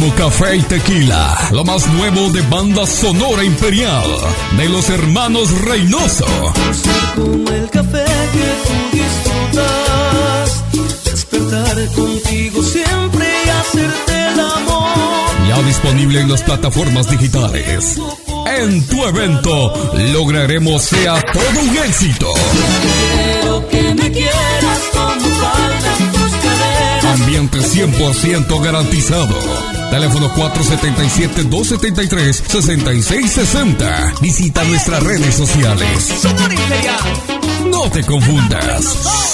Como café y tequila, lo más nuevo de banda sonora imperial de los hermanos Reynoso. Como el café que tú disfrutas, despertar contigo siempre y hacerte el amor. Ya disponible en las plataformas digitales. En tu evento lograremos sea todo un éxito. Quiero que me quieras como. Ambiente 100% garantizado. Teléfono 477-273-6660. Visita nuestras redes sociales. Sonora Imperial. No te confundas.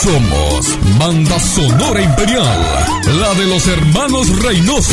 Somos Banda Sonora Imperial. La de los hermanos Reynoso.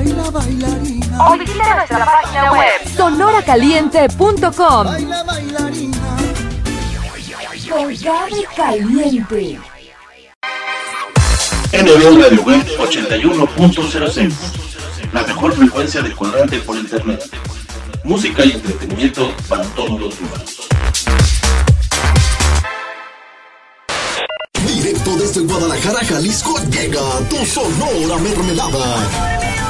Baila, bailarina. O visita nuestra página web sonoracaliente.com. Baila, bailarina. Con Gaby Caliente. NB Radio Web 81.06 La mejor frecuencia de cuadrante por internet. Música y entretenimiento para todos los humanos. Directo desde Guadalajara, Jalisco, llega tu Sonora Mermelada.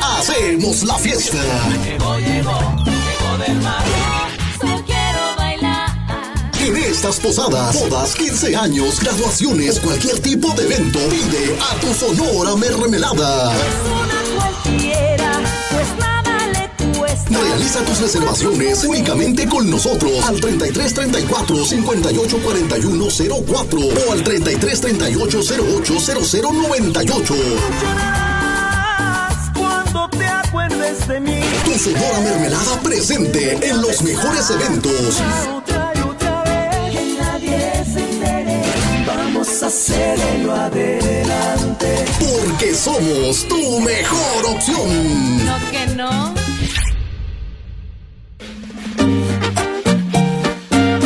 Hacemos la fiesta. En estas posadas, bodas, 15 años, graduaciones, cualquier tipo de evento, pide a tu Sonora Mermelada. Realiza tus reservaciones únicamente con nosotros al 33 34 58 41 04 o al 33 38 de mí. Tu Sonora Mermelada presente en los mejores eventos. Otra y otra vez. Que nadie se entere. Vamos a hacerlo adelante. Porque somos tu mejor opción. No que no.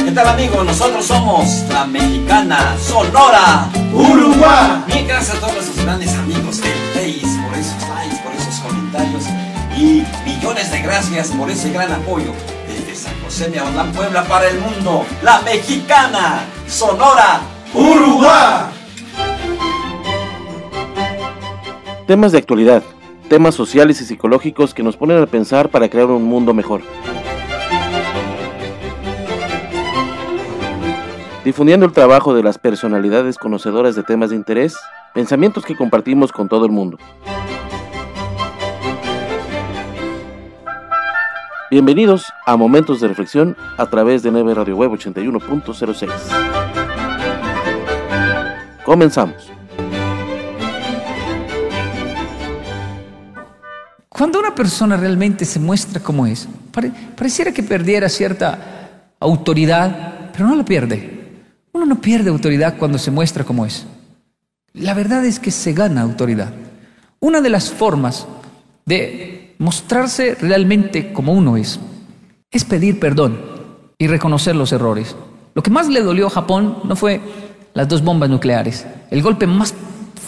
¿Qué tal amigos? Nosotros somos la mexicana Sonora Uruguay. Bien, gracias a todos nuestros grandes amigos millones de gracias por ese gran apoyo desde San José de Aguadán, Puebla para el mundo. La mexicana Sonora Uruguay. Temas de actualidad, temas sociales y psicológicos que nos ponen a pensar para crear un mundo mejor. Difundiendo el trabajo de las personalidades conocedoras de temas de interés, pensamientos que compartimos con todo el mundo. Bienvenidos a Momentos de Reflexión a través de Neve Radio Web 81.06. Comenzamos. Cuando una persona realmente se muestra como es, pare- pareciera que perdiera cierta autoridad, pero no la pierde. Uno no pierde autoridad cuando se muestra como es. La verdad es que se gana autoridad. Una de las formas de mostrarse realmente como uno es, es pedir perdón y reconocer los errores. Lo que más le dolió a Japón no fue las dos bombas nucleares. El golpe más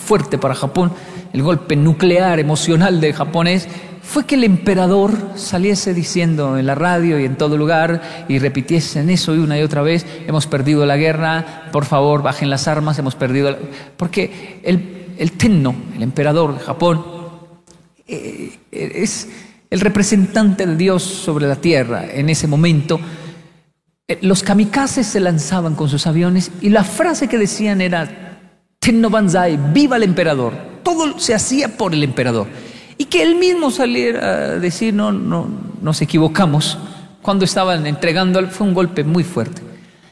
fuerte para Japón, el golpe nuclear emocional de japonés, fue que el emperador saliese diciendo en la radio y en todo lugar y repitiesen eso una y otra vez, hemos perdido la guerra, por favor bajen las armas, hemos perdido... la-". Porque el, el Tenno, el emperador de Japón, es el representante de Dios sobre la tierra en ese momento, eh, los kamikazes se lanzaban con sus aviones y la frase que decían era Tenno Banzai, viva el emperador. Todo se hacía por el emperador. Y que él mismo saliera a decir, no, no, nos equivocamos, cuando estaban entregando, fue un golpe muy fuerte.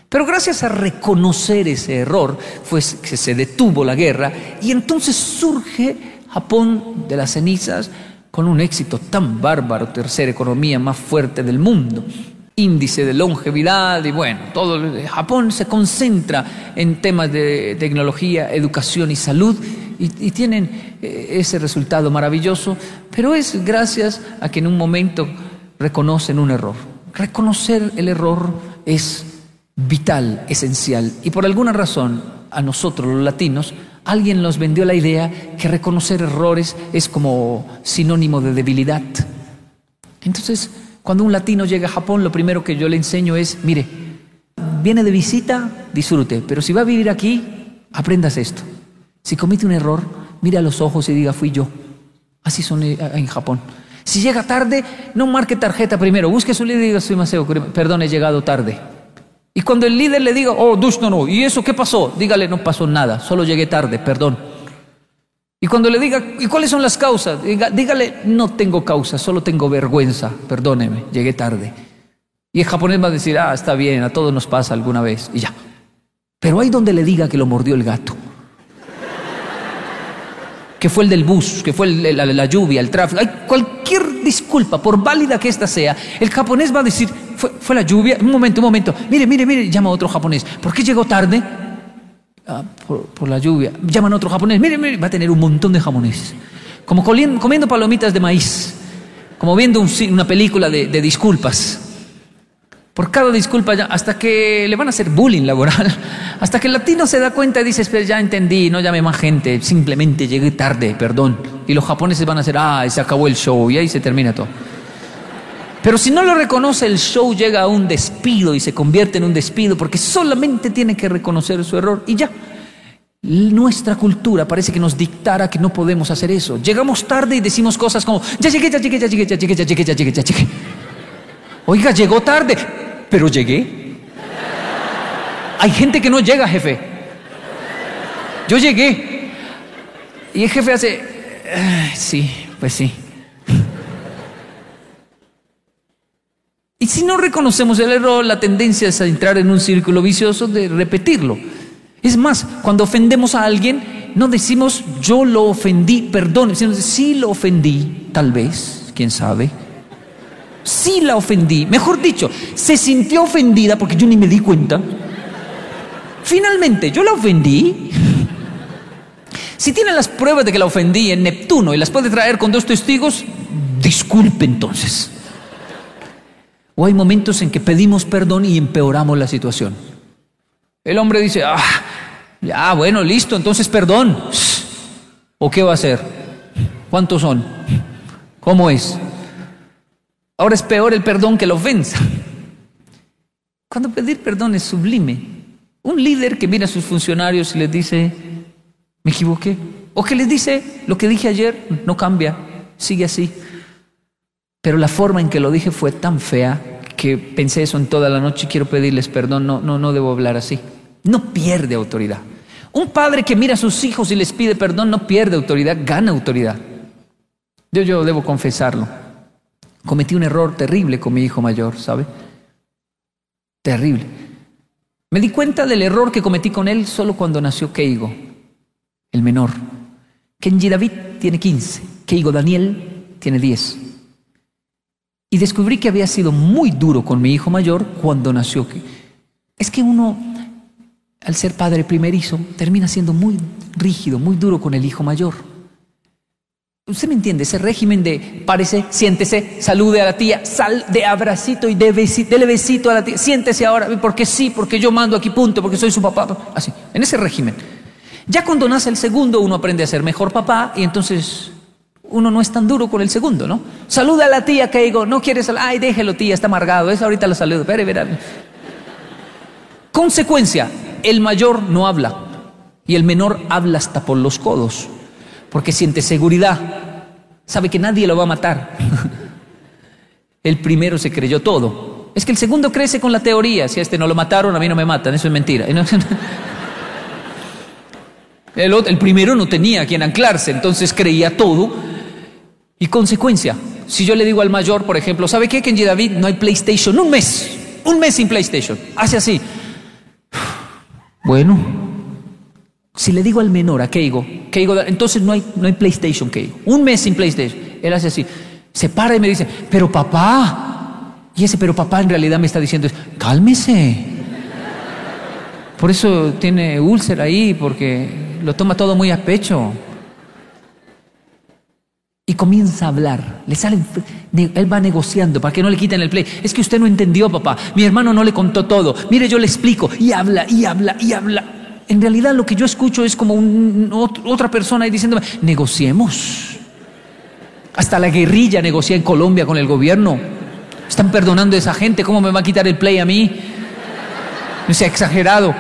Pero gracias a reconocer ese error, fue que se detuvo la guerra y entonces surge Japón de las cenizas con un éxito tan bárbaro, tercera economía más fuerte del mundo índice de longevidad y bueno, todo Japón se concentra en temas de tecnología, educación y salud y, tienen eh, ese resultado maravilloso, pero es gracias a que en un momento reconocen un error. Reconocer el error es vital, esencial y por alguna razón a nosotros los latinos alguien nos vendió la idea que reconocer errores es como sinónimo de debilidad. Entonces, cuando un latino llega a Japón, lo primero que yo le enseño es, mire, viene de visita, disfrute, pero si va a vivir aquí, aprendas esto. Si comete un error, mire a los ojos y diga, fui yo. Así son eh, en Japón. Si llega tarde, no marque tarjeta primero, busque su líder y diga, soy Maseo, perdón, he llegado tarde. Y cuando el líder le diga, oh, Dush, no, no, ¿y eso qué pasó? Dígale, no pasó nada, solo llegué tarde, perdón. Y cuando le diga, ¿y cuáles son las causas? dígale, no tengo causa, solo tengo vergüenza, perdóneme, llegué tarde. Y el japonés va a decir, ah, está bien, a todos nos pasa alguna vez, y ya. Pero hay donde le diga que lo mordió el gato. Que fue el del bus, que fue la, lluvia, el tráfico. Hay cualquier disculpa, por válida que ésta sea, el japonés va a decir, fue, la lluvia. Un momento, un momento. Mire, mire, mire, llama a otro japonés. ¿Por qué llegó tarde? Ah, por, la lluvia. Llaman a otro japonés, mire, mire, va a tener un montón de japoneses. Como comiendo palomitas de maíz, como viendo una película de, disculpas. Por cada disculpa, hasta que le van a hacer bullying laboral, hasta que el latino se da cuenta y dice, ya entendí, no llame más gente, simplemente llegué tarde, perdón. Y los japoneses van a hacer, ah, se acabó el show y ahí se termina todo. Pero si no lo reconoce, el show llega a un despido y se convierte en un despido porque solamente tiene que reconocer su error y ya. Nuestra cultura parece que nos dictara que no podemos hacer eso. Llegamos tarde y decimos cosas como, ya llegué, ya llegué, ya llegué, ya llegué, ya llegué, ya llegué, ya llegué. Oiga, llegó tarde, pero llegué. Hay gente que no llega, jefe. Yo llegué. Y el jefe hace, sí, pues sí. Y si no reconocemos el error, la tendencia es a entrar en un círculo vicioso de repetirlo. Es más, cuando ofendemos a alguien, no decimos yo lo ofendí, perdón, sino sí lo ofendí, tal vez, quién sabe. Sí la ofendí, mejor dicho, se sintió ofendida porque yo ni me di cuenta. Finalmente, yo la ofendí. Si tienen las pruebas de que la ofendí en Neptuno y las puede traer con dos testigos, disculpe entonces. O hay momentos en que pedimos perdón y empeoramos la situación. El hombre dice, ah, ya, bueno, listo, entonces perdón. ¿O qué va a hacer? ¿Cuántos son? ¿Cómo es? Ahora es peor el perdón que la ofensa. Cuando pedir perdón es sublime. Un líder que mira a sus funcionarios y les dice, me equivoqué. O que les dice, lo que dije ayer no cambia, sigue así. Pero la forma en que lo dije fue tan fea que pensé eso en toda la noche y quiero pedirles perdón, no, no, no debo hablar así. No pierde autoridad. Un padre que mira a sus hijos y les pide perdón no pierde autoridad, gana autoridad. Yo, yo debo confesarlo. Cometí un error terrible con mi hijo mayor, ¿sabe? Terrible. Me di cuenta del error que cometí con él solo cuando nació Keigo, el menor. Kenji David tiene 15, Keigo Daniel tiene 10. Y descubrí que había sido muy duro con mi hijo mayor cuando nació. Es que uno, al ser padre primerizo, termina siendo muy rígido, muy duro con el hijo mayor. Usted me entiende, ese régimen de parece, siéntese, salude a la tía, sal de abracito y de besito, dele besito a la tía, siéntese ahora, porque sí, porque yo mando aquí punto, porque soy su papá. Así, en ese régimen. Ya cuando nace el segundo, uno aprende a ser mejor papá y entonces uno no es tan duro con el segundo, ¿no? Saluda a la tía que digo, no quieres, ay, déjelo tía, está amargado, es ahorita lo saludo, espere, verá. Consecuencia, el mayor no habla y el menor habla hasta por los codos, porque siente seguridad, sabe que nadie lo va a matar. El primero se creyó todo Es que el segundo crece con la teoría. Si a este no lo mataron, a mí no me matan. Eso es mentira. El, el primero no tenía a quien anclarse, entonces creía todo. Y consecuencia, si yo le digo al mayor, por ejemplo, ¿sabe qué? Que en David no hay PlayStation. Un mes. Un mes sin PlayStation. Hace así. Bueno. Si le digo al menor, a Keigo, Keigo, entonces no hay, no hay PlayStation, Keigo. Un mes sin PlayStation. Él hace así. Se para y me dice, pero papá, y ese pero papá en realidad me está diciendo, cálmese. Por eso tiene úlcera ahí, porque lo toma todo muy a pecho. Y comienza a hablar. Le sale, él va negociando para que no le quiten el play. Es que usted no entendió, papá. Mi hermano no le contó todo. Mire, yo le explico. Y habla, y habla, y habla. En realidad lo que yo escucho es como otra persona ahí diciéndome, negociemos. Hasta la guerrilla negocia en Colombia con el gobierno. Están perdonando a esa gente, ¿cómo me va a quitar el play a mí? No sea exagerado.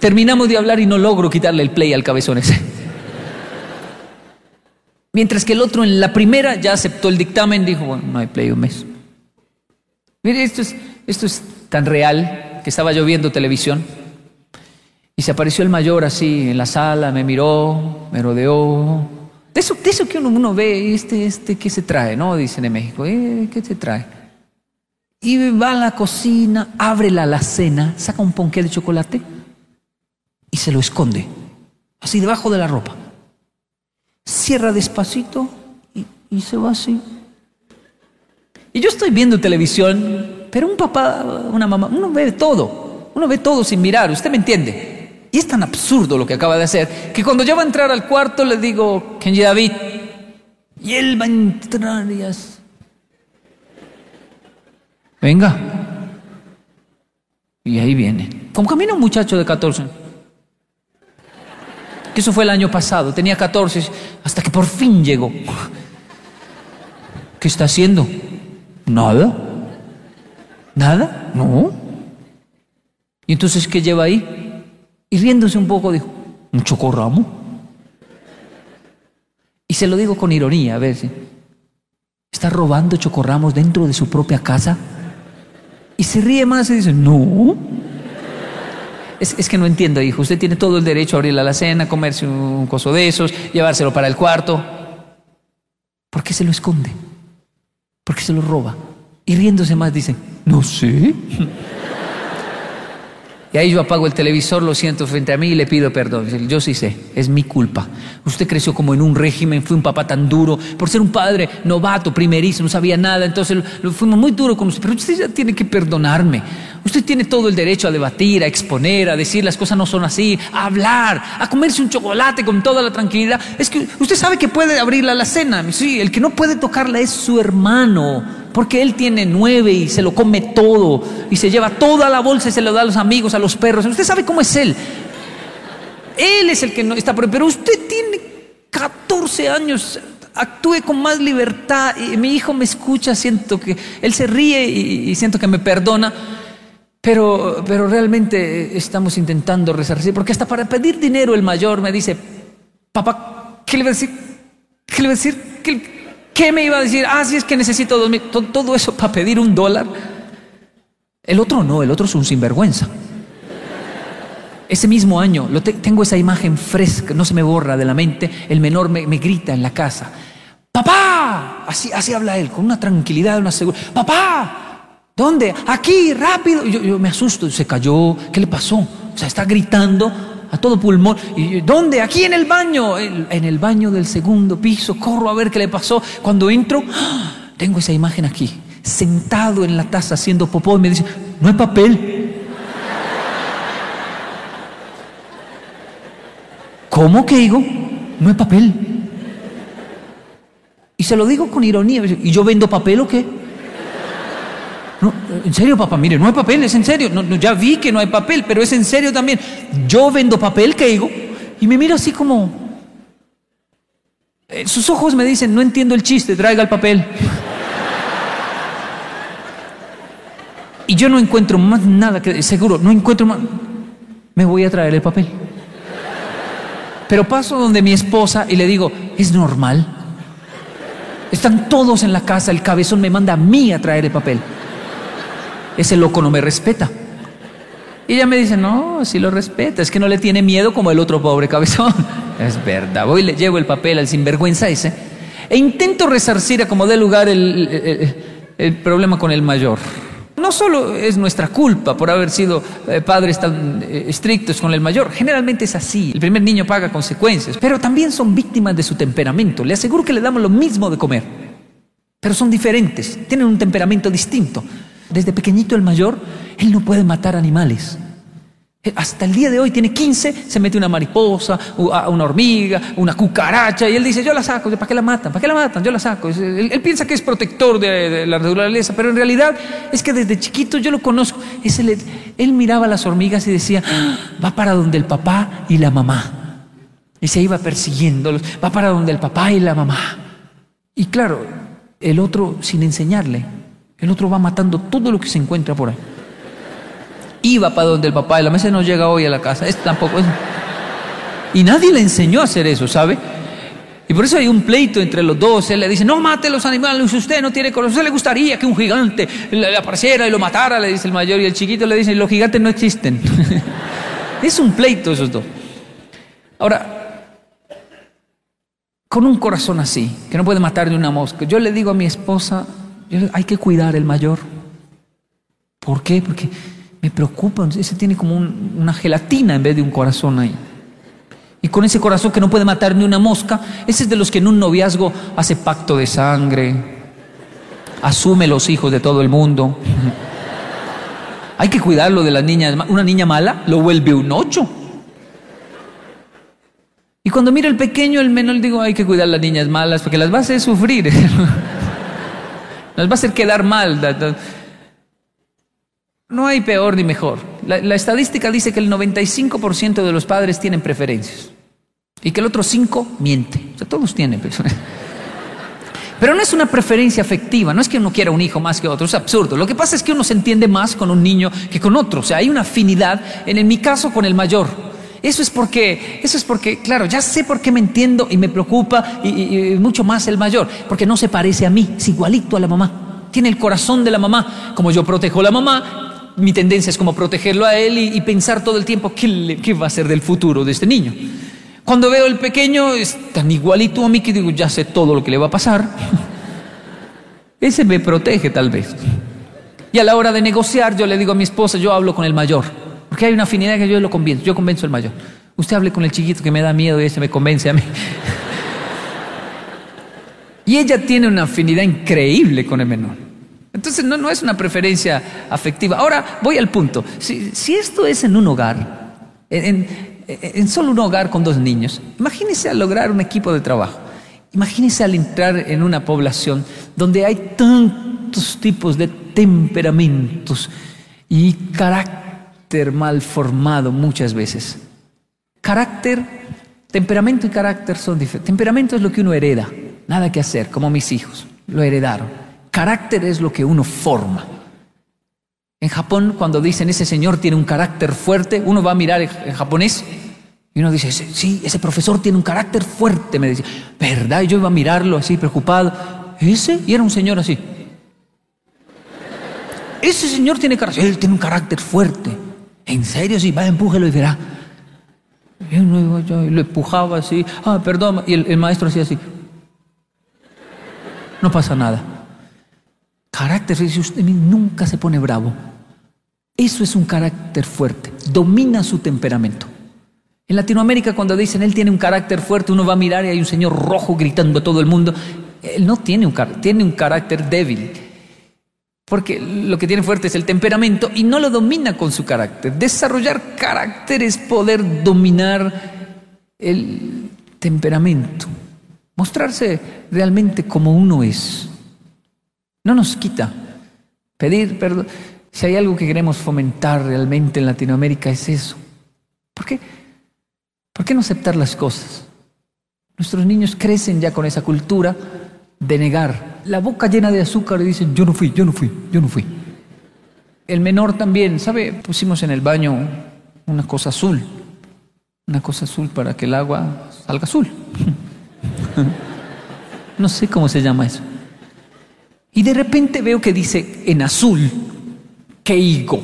Terminamos de hablar y no logro quitarle el play al cabezón ese. Mientras que el otro en la primera ya aceptó el dictamen, dijo, bueno, no hay play un mes. Mire, esto es, esto es tan real que estaba yo viendo televisión y se apareció el mayor así en la sala, me miró, me rodeó, de eso, eso que uno, uno ve, este, este, ¿qué se trae? ¿No? Dicen en México, eh, ¿qué se trae? Y va a la cocina, abre la alacena, saca un ponqué de chocolate y se lo esconde, así debajo de la ropa. Cierra despacito y, se va así. Y yo estoy viendo televisión, pero un papá, una mamá, uno ve todo, uno ve todo sin mirar, ¿usted me entiende? Y es tan absurdo lo que acaba de hacer que cuando yo va a entrar al cuarto le digo, Kenji David, y él va a entrar y. Venga. Y ahí viene. Como camina un muchacho de 14. Eso fue el año pasado. Tenía 14 hasta que por fin llegó. ¿Qué está haciendo? Nada. ¿Nada? No. ¿Y entonces qué lleva ahí? Y riéndose un poco dijo, ¿un chocorramo? Y se lo digo con ironía, a ver. ¿Está robando chocorramos dentro de su propia casa? Y se ríe más y dice, no. Es, que no entiendo, hijo. Usted tiene todo el derecho a abrir la cena, comerse un coso de esos, llevárselo para el cuarto. ¿Por qué se lo esconde? ¿Por qué se lo roba? Y riéndose más dice, no sé. Y ahí yo apago el televisor, lo siento frente a mí y le pido perdón. Yo sí sé, es mi culpa. Usted creció como en un régimen, fue un papá tan duro, por ser un padre novato, primerizo, no sabía nada, entonces lo, fuimos muy duro con usted. Pero usted ya tiene que perdonarme. Usted tiene todo el derecho a debatir, a exponer, a decir las cosas no son así, a hablar, a comerse un chocolate con toda la tranquilidad. Es que usted sabe que puede abrirla la cena. Sí, el que no puede tocarla es su hermano porque él tiene nueve y se lo come todo y se lleva toda la bolsa y se lo da a los amigos, a los perros. Usted sabe cómo es él. Él es el que no está, pero usted tiene 14 años, actúe con más libertad. Y mi hijo me escucha, siento que él se ríe y, siento que me perdona. Pero, pero realmente estamos intentando resarcir, porque hasta para pedir dinero el mayor me dice, papá, ¿qué le va a decir? ¿Qué le va a decir? ¿Qué, ¿Qué me iba a decir? Ah, sí, es que necesito dos mil. Todo eso para pedir un dólar. El otro no, el otro es un sinvergüenza. Ese mismo año, lo tengo esa imagen fresca, no se me borra de la mente. El menor me, grita en la casa: ¡Papá! Así, así habla él, con una tranquilidad, una seguridad. ¡Papá! ¿Dónde? Aquí, rápido. Yo, yo me asusto, se cayó. ¿Qué le pasó? O sea, está gritando a todo pulmón. ¿Y dónde? Aquí en el baño, en el baño del segundo piso. Corro a ver qué le pasó. Cuando entro, ¡ah! tengo esa imagen aquí, sentado en la taza haciendo popó y me dice, no hay papel. ¿Cómo que digo? No hay papel. Y se lo digo con ironía. ¿Y yo vendo papel o qué? No, en serio, papá, mire, no hay papel, es en serio. Ya vi que no hay papel, pero es en serio también. Yo vendo papel, ¿qué digo? Y me mira así como... Eh, sus ojos me dicen, no entiendo el chiste, traiga el papel. y yo no encuentro más nada que... Seguro, no encuentro más... Me voy a traer el papel. Pero paso donde mi esposa y le digo, ¿es normal? Están todos en la casa, el cabezón me manda a mí a traer el papel. Ese loco no me respeta. Y ella me dice, no, sí lo respeta, es que no le tiene miedo como el otro pobre cabezón. Es verdad, voy y le llevo el papel al sinvergüenza ese e intento resarcir a como dé lugar el, el, problema con el mayor. No solo es nuestra culpa por haber sido eh, padres tan eh, estrictos con el mayor, generalmente es así, el primer niño paga consecuencias, pero también son víctimas de su temperamento. Le aseguro que le damos lo mismo de comer, pero son diferentes, tienen un temperamento distinto. Desde pequeñito el mayor, él no puede matar animales. Eh, Hasta el día de hoy tiene 15, se mete una mariposa, a- una hormiga, una cucaracha, y él dice, yo la saco, ¿para qué la matan? ¿Para qué la matan? Yo la saco. Él, piensa que es protector de, de la naturaleza, pero en realidad es que desde chiquito yo lo conozco. Él miraba las hormigas y decía, "Ah, va para donde el papá y la mamá. Y se iba persiguiéndolos, va para donde el papá y la mamá. Y claro, el otro sin enseñarle, el otro va matando todo lo que se encuentra por ahí. Iba para donde el papá y la mesa no llega hoy a la casa. Este tampoco es. Y nadie le enseñó a hacer eso, ¿sabe? Y por eso hay un pleito entre los dos. Él le dice, no mate los animales, usted no tiene corazón. ¿Usted le gustaría que un gigante le apareciera y lo matara? Le dice el mayor. Y el chiquito le dice, los gigantes no existen. es un pleito esos dos. Ahora, con un corazón así, que no puede matar de una mosca, yo le digo a mi esposa, hay que cuidar el mayor. ¿Por qué? Porque me preocupa, ese tiene como un- una gelatina en vez de un corazón ahí. Y con ese corazón que no puede matar ni una mosca, ese es de los que en un noviazgo hace pacto de sangre, asume los hijos de todo el mundo. Hay que cuidarlo de las niñas. Una niña mala lo vuelve un ocho. Y cuando mira el pequeño, el menor, digo, hay que cuidar a las niñas malas porque las va a hacer sufrir. las va a hacer quedar mal. No hay peor ni mejor. La, estadística dice que el 95% de los padres tienen preferencias y que el otro 5 miente. O sea, todos tienen. Pero no es una preferencia afectiva, no es que uno quiera un hijo más que otro, es absurdo. Lo que pasa es que uno se entiende más con un niño que con otro. O sea, hay una afinidad, en mi caso, con el mayor. Eso es porque, eso es porque, claro, ya sé por qué me entiendo y me preocupa y, mucho más el mayor, porque no se parece a mí, es igualito a la mamá. Tiene el corazón de la mamá. Como yo protejo a la mamá, mi tendencia es como protegerlo a él y, pensar todo el tiempo qué va a ser del futuro de este niño. Cuando veo el pequeño es tan igualito a mí que digo, ya sé todo lo que le va a pasar. Ese me protege tal vez. Y a la hora de negociar yo le digo a mi esposa, yo hablo con el mayor. Porque hay una afinidad que yo lo convenzo, yo convenzo al mayor. Usted hable con el chiquito que me da miedo y ese me convence a mí. Y ella tiene una afinidad increíble con el menor. Entonces no, no es una preferencia afectiva. Ahora voy al punto. Si, esto es en un hogar, en, solo un hogar con dos niños, imagínese al lograr un equipo de trabajo. Imagínese al entrar en una población donde hay tantos tipos de temperamentos y mal formado muchas veces. Carácter, temperamento y carácter son diferentes. Temperamento es lo que uno hereda, nada que hacer, como mis hijos, lo heredaron. Carácter es lo que uno forma. En Japón, cuando dicen ese señor tiene un carácter fuerte, uno va a mirar en japonés y uno dice, "Ese- sí, ese profesor tiene un carácter fuerte, me decía. ¿Verdad? Y yo iba a mirarlo así, preocupado. ¿Ese? Y era un señor así. Ese señor tiene carácter, él tiene un carácter fuerte. ¿En serio? Sí, va, empújelo y verá. Y lo empujaba así, ah, perdón, y el, maestro hacía así. No pasa nada. Carácter, dice usted, nunca se pone bravo. Eso es un carácter fuerte, domina su temperamento. En Latinoamérica cuando dicen él tiene un carácter fuerte, uno va a mirar y hay un señor rojo gritando a todo el mundo. Él no tiene un, car- tiene un carácter débil, porque lo que tiene fuerte es el temperamento y no lo domina con su carácter. Desarrollar carácter es poder dominar el temperamento, mostrarse realmente como uno es. No nos quita pedir perdón. Si hay algo que queremos fomentar realmente en Latinoamérica es eso. ¿Por qué? ¿Por qué no aceptar las cosas? Nuestros niños crecen ya con esa cultura de negar. La boca llena de azúcar y dicen, yo no fui, yo no fui, yo no fui. El menor también, ¿sabe? Pusimos en el baño una cosa azul. Una cosa azul para que el agua salga azul. No sé cómo se llama eso. Y de repente veo que dice en azul, Keigo.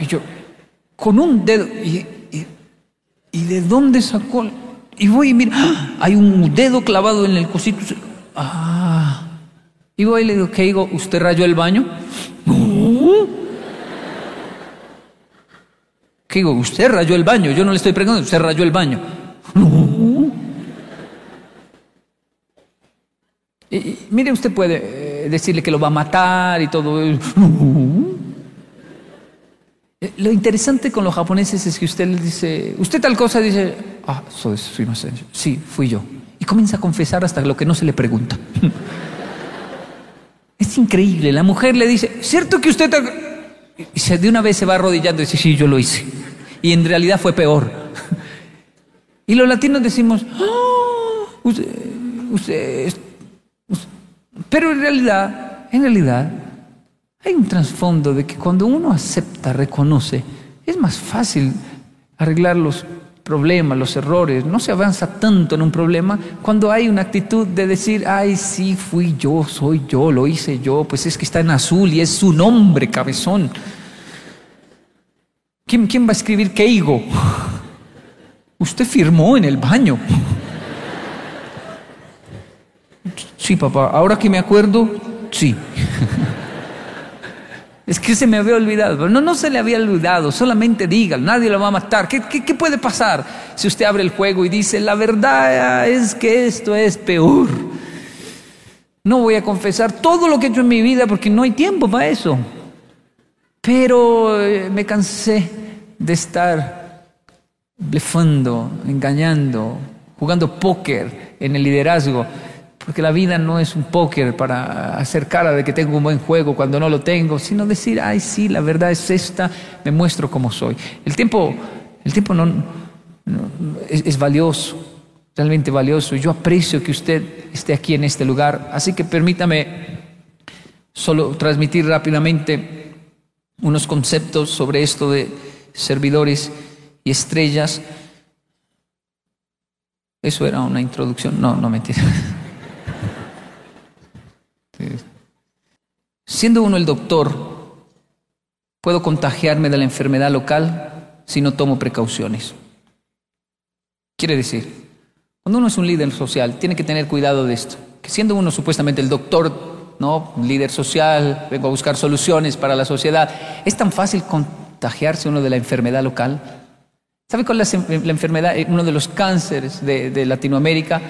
Y yo, con un dedo, y, y, de dónde sacó? Y voy y mira, ¡ah! hay un dedo clavado en el cosito. Ah. Y voy y le digo, Keigo, ¿usted rayó el baño? No. Keigo, usted rayó el baño. Yo no le estoy preguntando, usted rayó el baño. No. Y, mire, usted puede eh, decirle que lo va a matar y todo. Eh, lo interesante con los japoneses es que usted le dice, usted tal cosa, dice, ah, soy, soy más sí, fui yo. Y comienza a confesar hasta lo que no se le pregunta. es increíble. La mujer le dice, ¿cierto que usted... Y se, de una vez se va arrodillando y dice, sí, yo lo hice. Y en realidad fue peor. y los latinos decimos, oh, usted, usted pero en realidad, en realidad, hay un trasfondo de que cuando uno acepta, reconoce, es más fácil arreglar los problemas, los errores. No se avanza tanto en un problema cuando hay una actitud de decir, ay, sí, fui yo, soy yo, lo hice yo, pues es que está en azul y es su nombre, cabezón. ¿Quién, quién va a escribir Keigo? Usted firmó en el baño. Sí, papá, ahora que me acuerdo, sí. Es que se me había olvidado. No, no se le había olvidado, solamente dígalo, nadie lo va a matar. ¿Qué, ¿Qué, puede pasar si usted abre el juego y dice, la verdad es que esto es peor? No voy a confesar todo lo que he hecho en mi vida porque no hay tiempo para eso. Pero eh, me cansé de estar blefando, engañando, jugando póker en el liderazgo. Porque la vida no es un póker para hacer cara de que tengo un buen juego cuando no lo tengo, sino decir, ay, sí, la verdad es esta, me muestro como soy. El tiempo, el tiempo no, es, valioso, realmente valioso. Yo aprecio que usted esté aquí en este lugar, así que permítame solo transmitir rápidamente unos conceptos sobre esto de servidores y estrellas. Eso era una introducción. No, no mentira. Siendo uno el doctor, puedo contagiarme de la enfermedad local si no tomo precauciones. Quiere decir, cuando uno es un líder social, tiene que tener cuidado de esto. Que siendo uno supuestamente el doctor, ¿no? líder social, vengo a buscar soluciones para la sociedad, es tan fácil contagiarse uno de la enfermedad local. ¿Sabe cuál es la enfermedad? Uno de los cánceres de, de Latinoamérica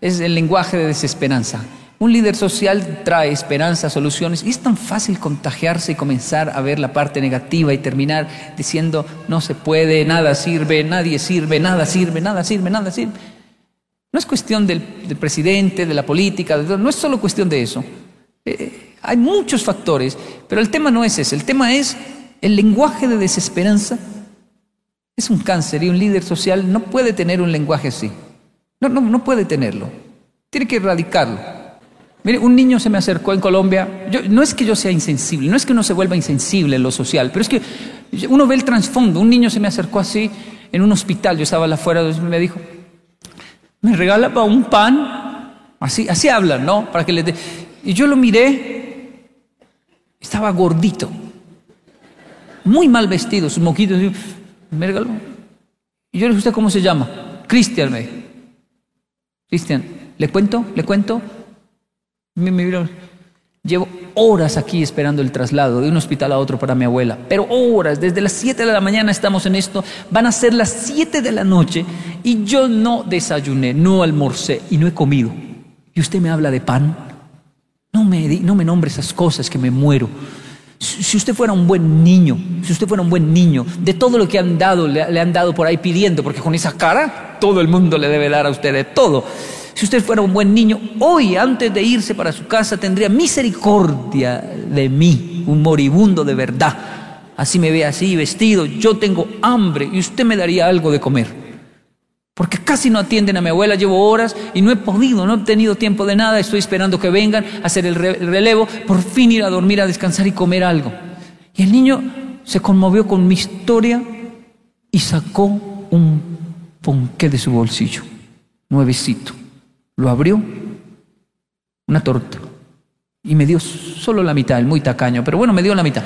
es el lenguaje de desesperanza. Un líder social trae esperanza, soluciones, y es tan fácil contagiarse y comenzar a ver la parte negativa y terminar diciendo, no se puede, nada sirve, nadie sirve, nada sirve, nada sirve, nada sirve. No es cuestión del, presidente, de la política, no es solo cuestión de eso. Eh, hay muchos factores, pero el tema no es ese, el tema es el lenguaje de desesperanza. Es un cáncer y un líder social no puede tener un lenguaje así. No, no puede tenerlo. Tiene que erradicarlo. Mire, un niño se me acercó en Colombia. Yo, no es que yo sea insensible, no es que uno se vuelva insensible en lo social, pero es que uno ve el trasfondo. Un niño se me acercó así en un hospital, yo estaba afuera, me dijo, ¿me regala un pan? Así, así hablan, ¿no? Para que le dé. Y yo lo miré, estaba gordito, muy mal vestido, sus moquitos. Me. Y yo le dije, ¿usted cómo se llama? Cristian, me Cristian, ¿le cuento? ¿Le cuento? Llevo horas aquí esperando el traslado de un hospital a otro para mi abuela, pero horas, desde las 7 de la mañana estamos en esto, van a ser las 7 de la noche y yo no desayuné, no almorcé y no he comido. Y usted me habla de pan, no me, no me nombre esas cosas que me muero. Si usted fuera un buen niño, si usted fuera un buen niño, de todo lo que han dado, le, le han dado por ahí pidiendo, porque con esa cara todo el mundo le debe dar a usted de todo. Si usted fuera un buen niño, hoy antes de irse para su casa tendría misericordia de mí, un moribundo de verdad. Así me ve así vestido, yo tengo hambre y usted me daría algo de comer. Porque casi no atienden a mi abuela, llevo horas y no he podido, no he tenido tiempo de nada, estoy esperando que vengan a hacer el relevo, por fin ir a dormir, a descansar y comer algo. Y el niño se conmovió con mi historia y sacó un ponqué de su bolsillo, nuevecito. Lo abrió, una torta. Y me dio solo la mitad, el muy tacaño, pero bueno, me dio la mitad.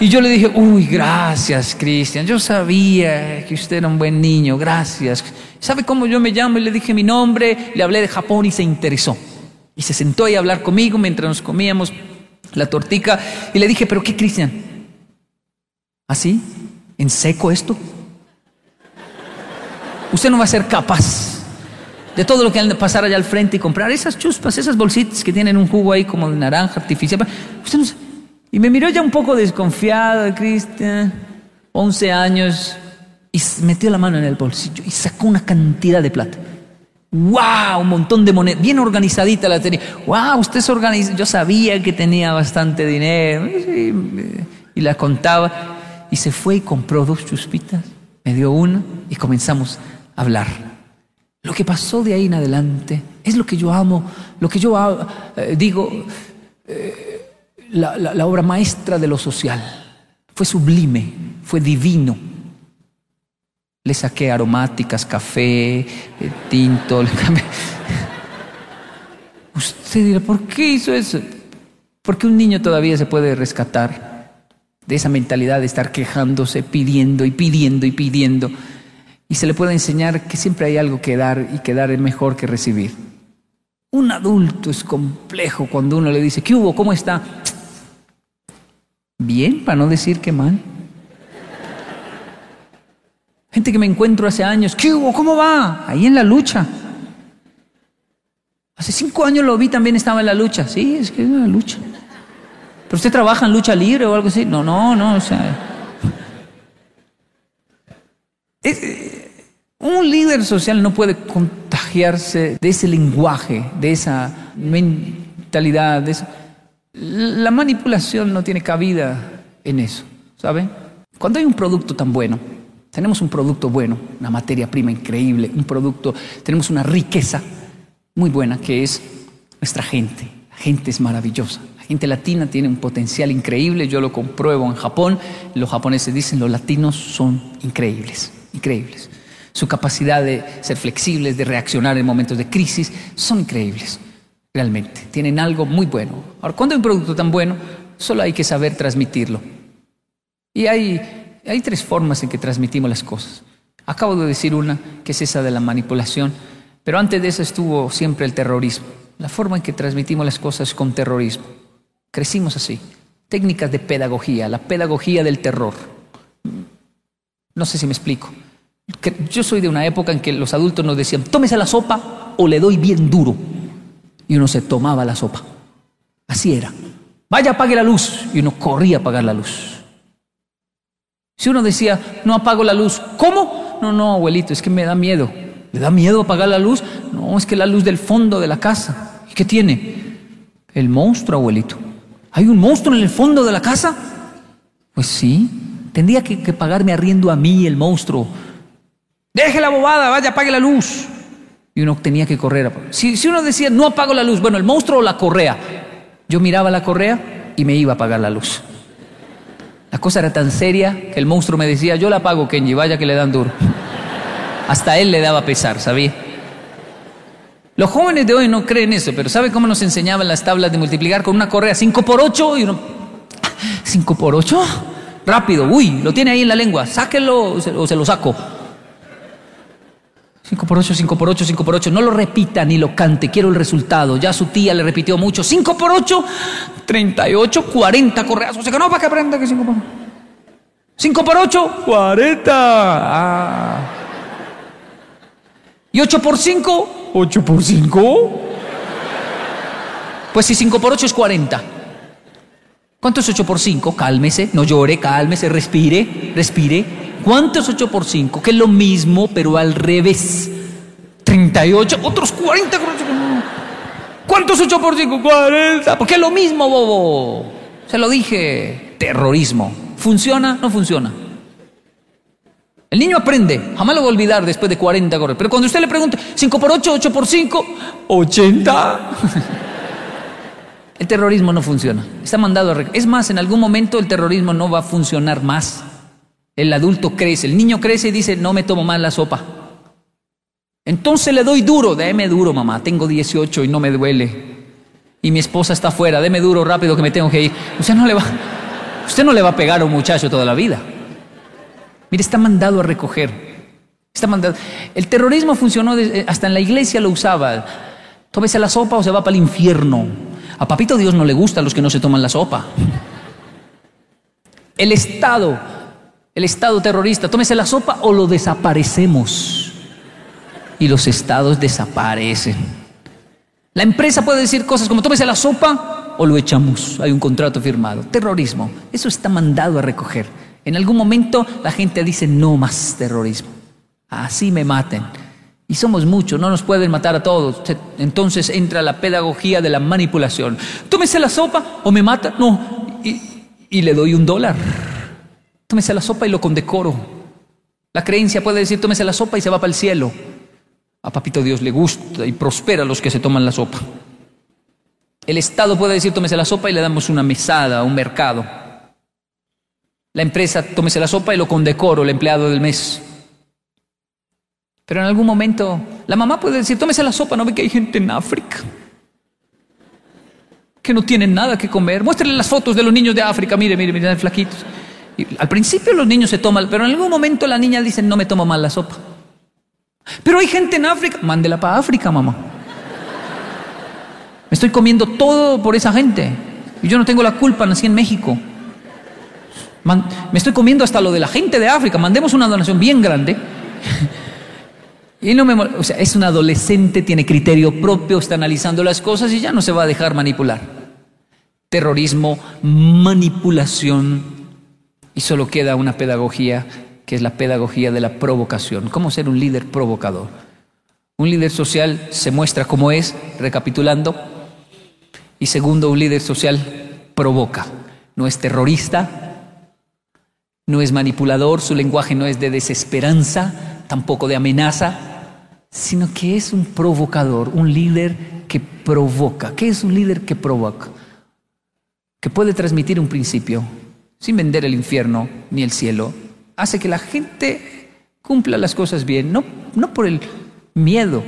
Y yo le dije, uy, gracias, Cristian. Yo sabía que usted era un buen niño, gracias. ¿Sabe cómo yo me llamo? Y le dije mi nombre, le hablé de Japón y se interesó. Y se sentó ahí a hablar conmigo mientras nos comíamos la tortica. Y le dije, ¿pero qué, Cristian? ¿Así? ¿En seco esto? Usted no va a ser capaz de todo lo que de pasar allá al frente y comprar esas chuspas, esas bolsitas que tienen un jugo ahí como de naranja artificial. Usted no Y me miró ya un poco desconfiado, Cristian, 11 años, y metió la mano en el bolsillo y sacó una cantidad de plata. ¡Wow! Un montón de monedas, bien organizadita la tenía. ¡Wow! Usted se organiza. Yo sabía que tenía bastante dinero. Y la contaba. Y se fue y compró dos chuspitas. Me dio una y comenzamos a hablar. Lo que pasó de ahí en adelante es lo que yo amo, lo que yo eh, digo, eh, la obra maestra de lo social. Fue sublime, fue divino. Le saqué aromáticas, café, eh, tinto. Usted dirá, ¿por qué hizo eso? Porque un niño todavía se puede rescatar de esa mentalidad de estar quejándose, pidiendo y pidiendo y pidiendo. Y se le puede enseñar que siempre hay algo que dar y que dar es mejor que recibir. Un adulto es complejo cuando uno le dice, ¿qué hubo? ¿Cómo está? Bien, para no decir que mal. Gente que me encuentro hace años, ¿qué hubo? ¿Cómo va? Ahí en la lucha. Hace cinco años lo vi, también estaba en la lucha. Sí, es que es una lucha. ¿Pero usted trabaja en lucha libre o algo así? No, no, no, o sea. Eh, un líder social no puede contagiarse de ese lenguaje, de esa mentalidad, de La manipulación no tiene cabida en eso, ¿sabe? Cuando hay un producto tan bueno, tenemos un producto bueno, una materia prima increíble, un producto, tenemos una riqueza muy buena que es nuestra gente. La gente es maravillosa. La gente latina tiene un potencial increíble, yo lo compruebo en Japón. Los japoneses dicen los latinos son increíbles, increíbles. Su capacidad de ser flexibles, de reaccionar en momentos de crisis, son increíbles, realmente. Tienen algo muy bueno. Ahora, cuando hay un producto tan bueno, solo hay que saber transmitirlo. Y hay hay tres formas en que transmitimos las cosas. Acabo de decir una, que es esa de la manipulación, pero antes de eso estuvo siempre el terrorismo. La forma en que transmitimos las cosas con terrorismo. Crecimos así. Técnicas de pedagogía, la pedagogía del terror. No sé si me explico. Yo soy de una época en que los adultos nos decían, tómese la sopa o le doy bien duro. Y uno se tomaba la sopa. Así era. Vaya, apague la luz. Y uno corría a apagar la luz. Si uno decía, no apago la luz, ¿cómo? No, no, abuelito, es que me da miedo. ¿Le da miedo apagar la luz? No, es que la luz del fondo de la casa. ¿Y qué tiene? El monstruo, abuelito. ¿Hay un monstruo en el fondo de la casa? Pues sí, tendría que, pagarme arriendo a mí el monstruo. Deje la bobada, vaya, apague la luz. Y uno tenía que correr. Si, uno decía, no apago la luz, bueno, el monstruo o la correa. Yo miraba la correa y me iba a apagar la luz. La cosa era tan seria que el monstruo me decía, yo la pago, Kenji, vaya que le dan duro. Hasta él le daba pesar, ¿sabía? Los jóvenes de hoy no creen eso, pero ¿sabe cómo nos enseñaban las tablas de multiplicar con una correa 5 por 8 y uno... ¿5 por 8? Rápido, uy, lo tiene ahí en la lengua, sáquelo o se, lo saco. 5 por 8, 5 por 8, 5 por 8. No lo repita ni lo cante, quiero el resultado. Ya su tía le repitió mucho. 5 por 8, 38, 40 correas. O sea que no, para que aprenda que 5 por 8. 5 por 8, 40. Ah. ¿Y 8 por 5? 8 por 5. Pues si 5 por 8 es 40. ¿Cuánto es 8 por 5? Cálmese, no llore, cálmese, respire, respire. ¿Cuánto es 8 por 5? Que es lo mismo, pero al revés. 38, otros 40. ¿Cuánto es 8 por 5? 40. Porque es lo mismo, bobo. Se lo dije. Terrorismo. ¿Funciona? No funciona. El niño aprende, jamás lo va a olvidar después de 40 correr. Pero cuando usted le pregunta, 5 por 8, 8 por 5, 80. El terrorismo no funciona. Está mandado a... Es más, en algún momento el terrorismo no va a funcionar más. El adulto crece, el niño crece y dice, no me tomo más la sopa. Entonces le doy duro, déme duro, mamá, tengo 18 y no me duele. y mi esposa está afuera, deme duro rápido que me tengo que ir. Usted no le va, usted no le va a pegar a un muchacho toda la vida. Mire, está mandado a recoger. Está mandado. El terrorismo funcionó, eh, hasta en la iglesia lo usaba. Tómese la sopa o se va para el infierno. A papito Dios no le gusta a los que no se toman la sopa. El Estado, el Estado terrorista, tómese la sopa o lo desaparecemos. Y los estados desaparecen. La empresa puede decir cosas como tómese la sopa o lo echamos. Hay un contrato firmado. Terrorismo, eso está mandado a recoger. En algún momento la gente dice no más terrorismo. Así me maten. Y somos muchos, no nos pueden matar a todos. Entonces entra la pedagogía de la manipulación. Tómese la sopa o me mata. No, y, le doy un dólar. Tómese la sopa y lo condecoro. La creencia puede decir tómese la sopa y se va para el cielo. A Papito Dios le gusta y prospera a los que se toman la sopa. El Estado puede decir tómese la sopa y le damos una mesada, un mercado. La empresa tómese la sopa y lo condecoro, el empleado del mes. Pero en algún momento la mamá puede decir, tómese la sopa, no ve que hay gente en África que no tienen nada que comer. Muéstrenle las fotos de los niños de África, mire, mire, mire, flaquitos. Al principio los niños se toman, pero en algún momento la niña dice, no me tomo mal la sopa. Pero hay gente en África, mándela para África, mamá. Me estoy comiendo todo por esa gente. Y yo no tengo la culpa, nací en México. me estoy comiendo hasta lo de la gente de África. Mandemos una donación bien grande. Y no me, o sea, es un adolescente, tiene criterio propio, está analizando las cosas y ya no se va a dejar manipular. Terrorismo, manipulación y solo queda una pedagogía que es la pedagogía de la provocación. ¿Cómo ser un líder provocador? Un líder social se muestra como es, recapitulando, y segundo, un líder social provoca. No es terrorista, no es manipulador, su lenguaje no es de desesperanza, tampoco de amenaza, sino que es un provocador, un líder que provoca. ¿Qué es un líder que provoca? Que puede transmitir un principio sin vender el infierno ni el cielo. Hace que la gente cumpla las cosas bien, no, no por el miedo,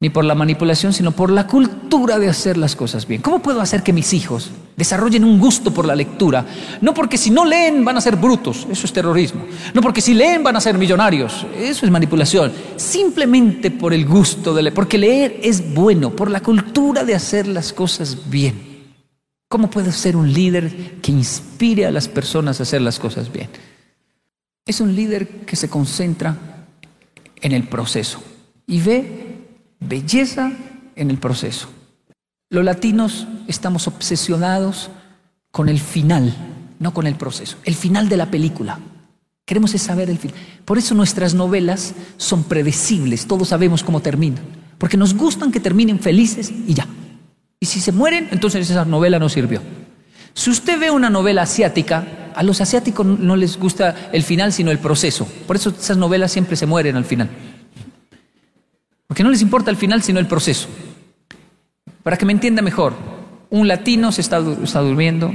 ni por la manipulación, sino por la cultura de hacer las cosas bien. ¿Cómo puedo hacer que mis hijos desarrollen un gusto por la lectura? No porque si no leen van a ser brutos, eso es terrorismo. No porque si leen van a ser millonarios, eso es manipulación. Simplemente por el gusto de leer, porque leer es bueno, por la cultura de hacer las cosas bien. ¿Cómo puedo ser un líder que inspire a las personas a hacer las cosas bien? Es un líder que se concentra en el proceso y ve belleza en el proceso. Los latinos estamos obsesionados con el final, no con el proceso. El final de la película. Queremos saber el final. Por eso nuestras novelas son predecibles, todos sabemos cómo terminan. Porque nos gustan que terminen felices y ya. Y si se mueren, entonces esa novela no sirvió. Si usted ve una novela asiática, a los asiáticos no les gusta el final, sino el proceso. Por eso esas novelas siempre se mueren al final. Porque no les importa el final, sino el proceso. Para que me entienda mejor, un latino se está, durmiendo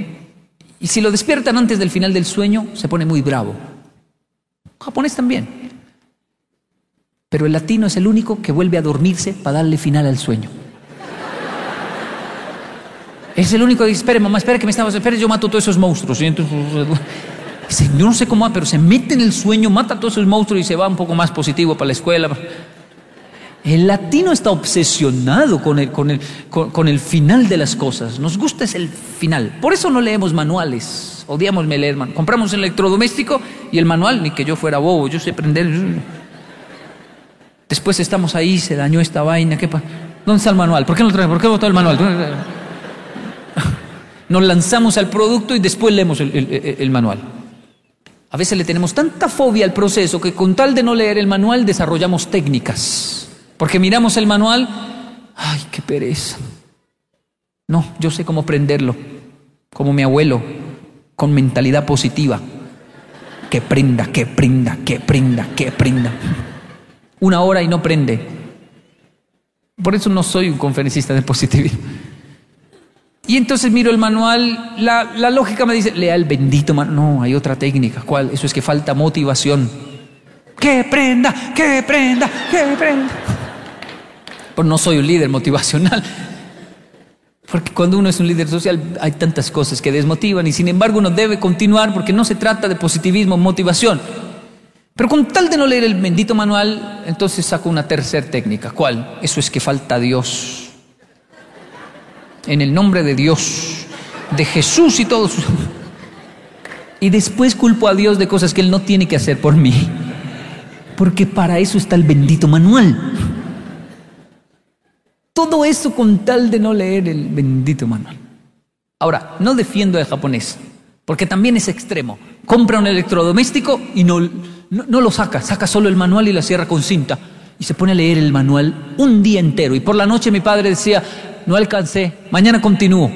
y si lo despiertan antes del final del sueño, se pone muy bravo. Japonés también. Pero el latino es el único que vuelve a dormirse para darle final al sueño. Es el único que dice, espere mamá, espere que me estamos, espere, yo mato todos esos monstruos. Y entonces, yo no sé cómo, pero se mete en el sueño, mata a todos esos monstruos y se va un poco más positivo para la escuela. El latino está obsesionado con el, con, el, con, el, final de las cosas. Nos gusta es el final. Por eso no leemos manuales. Odiamos leer manuales. Compramos un electrodoméstico y el manual, ni que yo fuera bobo, yo sé prender. Después estamos ahí, se dañó esta vaina. ¿qué ¿Dónde está el manual? ¿Por qué no trae? ¿Por qué botó el manual? Nos lanzamos al producto y después leemos el, manual. A veces le tenemos tanta fobia al proceso que con tal de no leer el manual desarrollamos técnicas. Porque miramos el manual, ay, qué pereza. No, yo sé cómo prenderlo, como mi abuelo, con mentalidad positiva. Que prenda, que prenda, que prenda, que prenda. Una hora y no prende. Por eso no soy un conferencista de positivismo. Y entonces miro el manual, la, la lógica me dice, lea el bendito manual. No, hay otra técnica. ¿Cuál? Eso es que falta motivación. Que prenda, que prenda, que prenda. Pues no soy un líder motivacional. Porque cuando uno es un líder social hay tantas cosas que desmotivan y sin embargo uno debe continuar porque no se trata de positivismo, motivación. Pero con tal de no leer el bendito manual, entonces saco una tercera técnica. ¿Cuál? Eso es que falta Dios. En el nombre de Dios, de Jesús y todos. Y después culpo a Dios de cosas que Él no tiene que hacer por mí. Porque para eso está el bendito manual. Todo eso con tal de no leer el bendito manual. Ahora, no defiendo al japonés, porque también es extremo. Compra un electrodoméstico y no, no, lo saca, saca solo el manual y la cierra con cinta. Y se pone a leer el manual un día entero. Y por la noche mi padre decía, no alcancé, mañana continúo.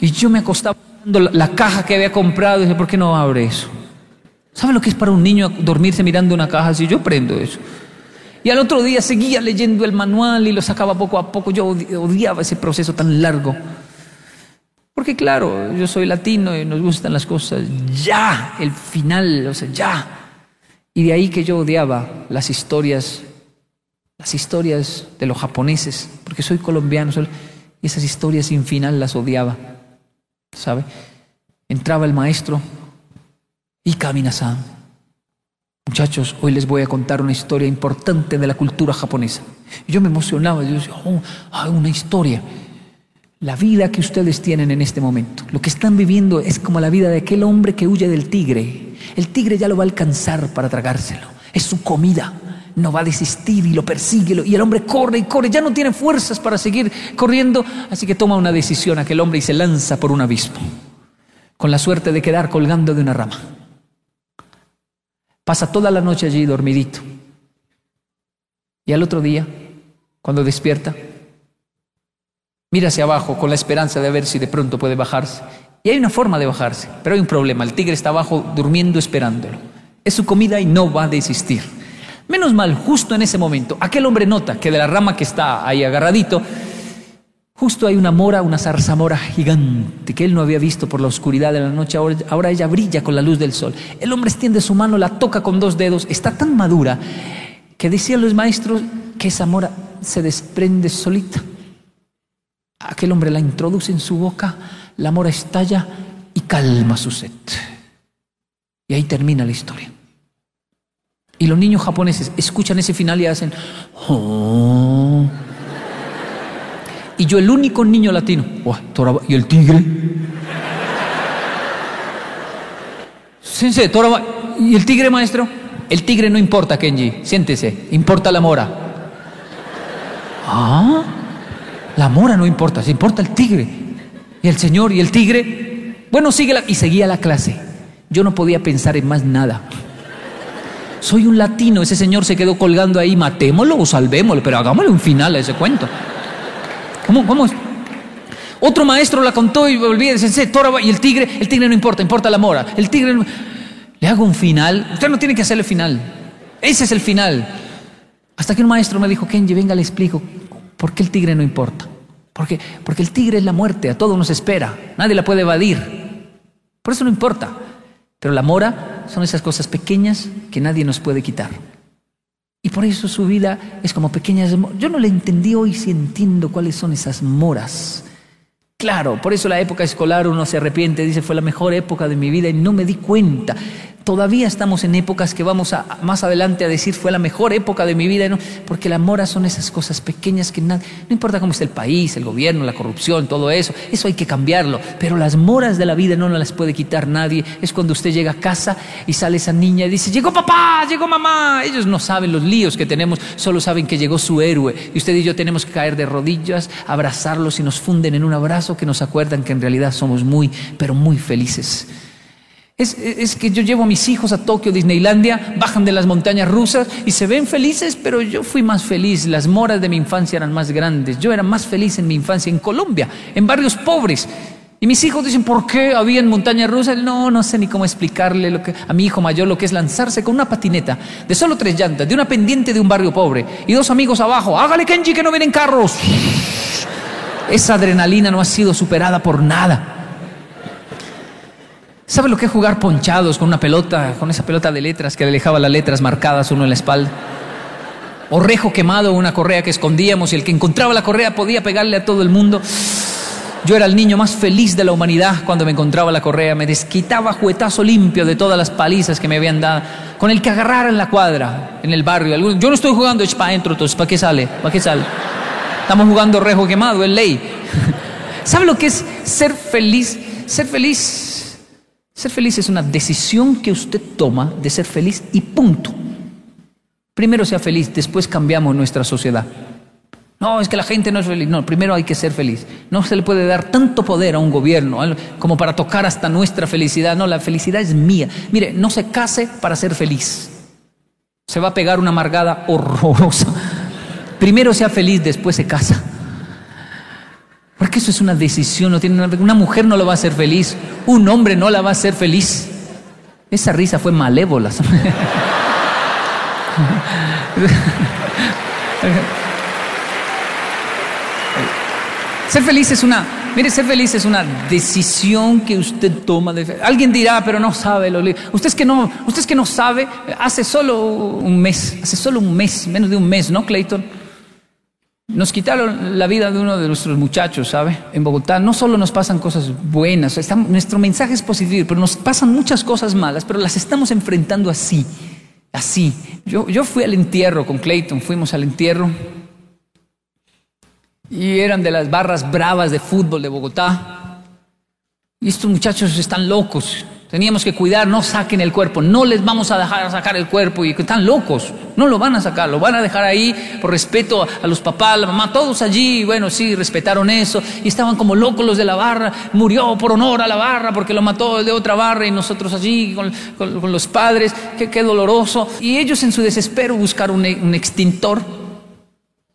Y yo me acostaba la, la caja que había comprado y dije, ¿por qué no abre eso? ¿Sabe lo que es para un niño dormirse mirando una caja así? Yo prendo eso. Y al otro día seguía leyendo el manual y lo sacaba poco a poco. Yo odiaba ese proceso tan largo. Porque claro, yo soy latino y nos gustan las cosas ya, el final, o sea, ya. Y de ahí que yo odiaba las historias, las historias de los japoneses, porque soy colombiano, y esas historias sin final las odiaba, ¿sabe? Entraba el maestro y Kamina-san Muchachos, hoy les voy a contar una historia importante de la cultura japonesa. yo me emocionaba, yo decía, oh, una historia. La vida que ustedes tienen en este momento, lo que están viviendo es como la vida de aquel hombre que huye del tigre. El tigre ya lo va a alcanzar para tragárselo. Es su comida. No va a desistir y lo persigue. Y el hombre corre y corre. Ya no tiene fuerzas para seguir corriendo. Así que toma una decisión aquel hombre y se lanza por un abismo. Con la suerte de quedar colgando de una rama. Pasa toda la noche allí dormidito. Y al otro día, cuando despierta, mira hacia abajo con la esperanza de ver si de pronto puede bajarse. Y hay una forma de bajarse, pero hay un problema. El tigre está abajo durmiendo esperándolo. Es su comida y no va a desistir. Menos mal, justo en ese momento, aquel hombre nota que de la rama que está ahí agarradito, Justo hay una mora, una zarzamora gigante que él no había visto por la oscuridad de la noche. Ahora, ella brilla con la luz del sol. El hombre extiende su mano, la toca con dos dedos. Está tan madura que decían los maestros que esa mora se desprende solita. Aquel hombre la introduce en su boca, la mora estalla y calma su sed. Y ahí termina la historia. Y los niños japoneses escuchan ese final y hacen... Oh y yo el único niño latino. ¿Y el tigre? ¿y el tigre, maestro? El tigre no importa, Kenji, siéntese, importa la mora. Ah, la mora no importa, se importa el tigre. Y el señor y el tigre, bueno, sigue la, y seguía la clase. Yo no podía pensar en más nada. Soy un latino, ese señor se quedó colgando ahí, matémoslo o salvémoslo, pero hagámosle un final a ese cuento. ¿Cómo, cómo? Otro maestro la contó y volví a decir, y el tigre, el tigre no importa, importa la mora. El tigre, le hago un final. Usted no tiene que hacerle final. Ese es el final. Hasta que un maestro me dijo, Kenji, venga, le explico por qué el tigre no importa. Porque, porque el tigre es la muerte, a todos nos espera, nadie la puede evadir. Por eso no importa. Pero la mora son esas cosas pequeñas que nadie nos puede quitar. Y por eso su vida es como pequeñas... Yo no le entendí hoy si entiendo cuáles son esas moras. Claro, por eso la época escolar uno se arrepiente, dice fue la mejor época de mi vida y no me di cuenta. Todavía estamos en épocas que vamos a, más adelante a decir fue la mejor época de mi vida, porque las moras son esas cosas pequeñas que nada, no importa cómo está el país, el gobierno, la corrupción, todo eso, eso hay que cambiarlo, pero las moras de la vida no las puede quitar nadie. Es cuando usted llega a casa y sale esa niña y dice, llegó papá, llegó mamá. Ellos no saben los líos que tenemos, solo saben que llegó su héroe. Y usted y yo tenemos que caer de rodillas, abrazarlos y nos funden en un abrazo que nos acuerdan que en realidad somos muy, pero muy felices. Es, que yo llevo a mis hijos a Tokio, Disneylandia, bajan de las montañas rusas y se ven felices, pero yo fui más feliz. Las moras de mi infancia eran más grandes. Yo era más feliz en mi infancia en Colombia, en barrios pobres. Y mis hijos dicen, ¿por qué había en montañas rusas? No, no sé ni cómo explicarle lo que, a mi hijo mayor lo que es lanzarse con una patineta de solo tres llantas, de una pendiente de un barrio pobre y dos amigos abajo. Hágale Kenji que no vienen carros. Esa adrenalina no ha sido superada por nada. ¿Sabe lo que es jugar ponchados con una pelota, con esa pelota de letras que le dejaba las letras marcadas uno en la espalda? O rejo quemado, una correa que escondíamos y el que encontraba la correa podía pegarle a todo el mundo. Yo era el niño más feliz de la humanidad cuando me encontraba la correa. Me desquitaba juetazo limpio de todas las palizas que me habían dado. Con el que agarrara en la cuadra, en el barrio. Yo no estoy jugando para adentro, entonces, ¿para qué sale? ¿Para qué sale? Estamos jugando rejo quemado, es ley. ¿Sabe lo que es ser feliz? Ser feliz. Ser feliz es una decisión que usted toma de ser feliz y punto. Primero sea feliz, después cambiamos nuestra sociedad. No, es que la gente no es feliz. No, primero hay que ser feliz. No se le puede dar tanto poder a un gobierno como para tocar hasta nuestra felicidad. No, la felicidad es mía. Mire, no se case para ser feliz. Se va a pegar una amargada horrorosa. Primero sea feliz, después se casa. Porque eso es una decisión. No tiene una mujer no lo va a hacer feliz. Un hombre no la va a hacer feliz. Esa risa fue malévola. Ser feliz es una, mire, ser feliz es una decisión que usted toma. Alguien dirá, pero no sabe lo Usted que no, usted es que no sabe. Hace solo un mes, hace solo un mes, menos de un mes, ¿no, Clayton? Nos quitaron la vida de uno de nuestros muchachos, ¿sabe? En Bogotá no solo nos pasan cosas buenas, nuestro mensaje es positivo, pero nos pasan muchas cosas malas, pero las estamos enfrentando así, así. Yo, yo fui al entierro con Clayton, fuimos al entierro y eran de las barras bravas de fútbol de Bogotá. Y estos muchachos están locos. Teníamos que cuidar, no saquen el cuerpo, no les vamos a dejar sacar el cuerpo y están locos, no lo van a sacar, lo van a dejar ahí por respeto a los papás, la mamá, todos allí, bueno, sí, respetaron eso y estaban como locos los de la barra, murió por honor a la barra porque lo mató de otra barra y nosotros allí con, los padres, qué, doloroso. Y ellos en su desespero buscaron un extintor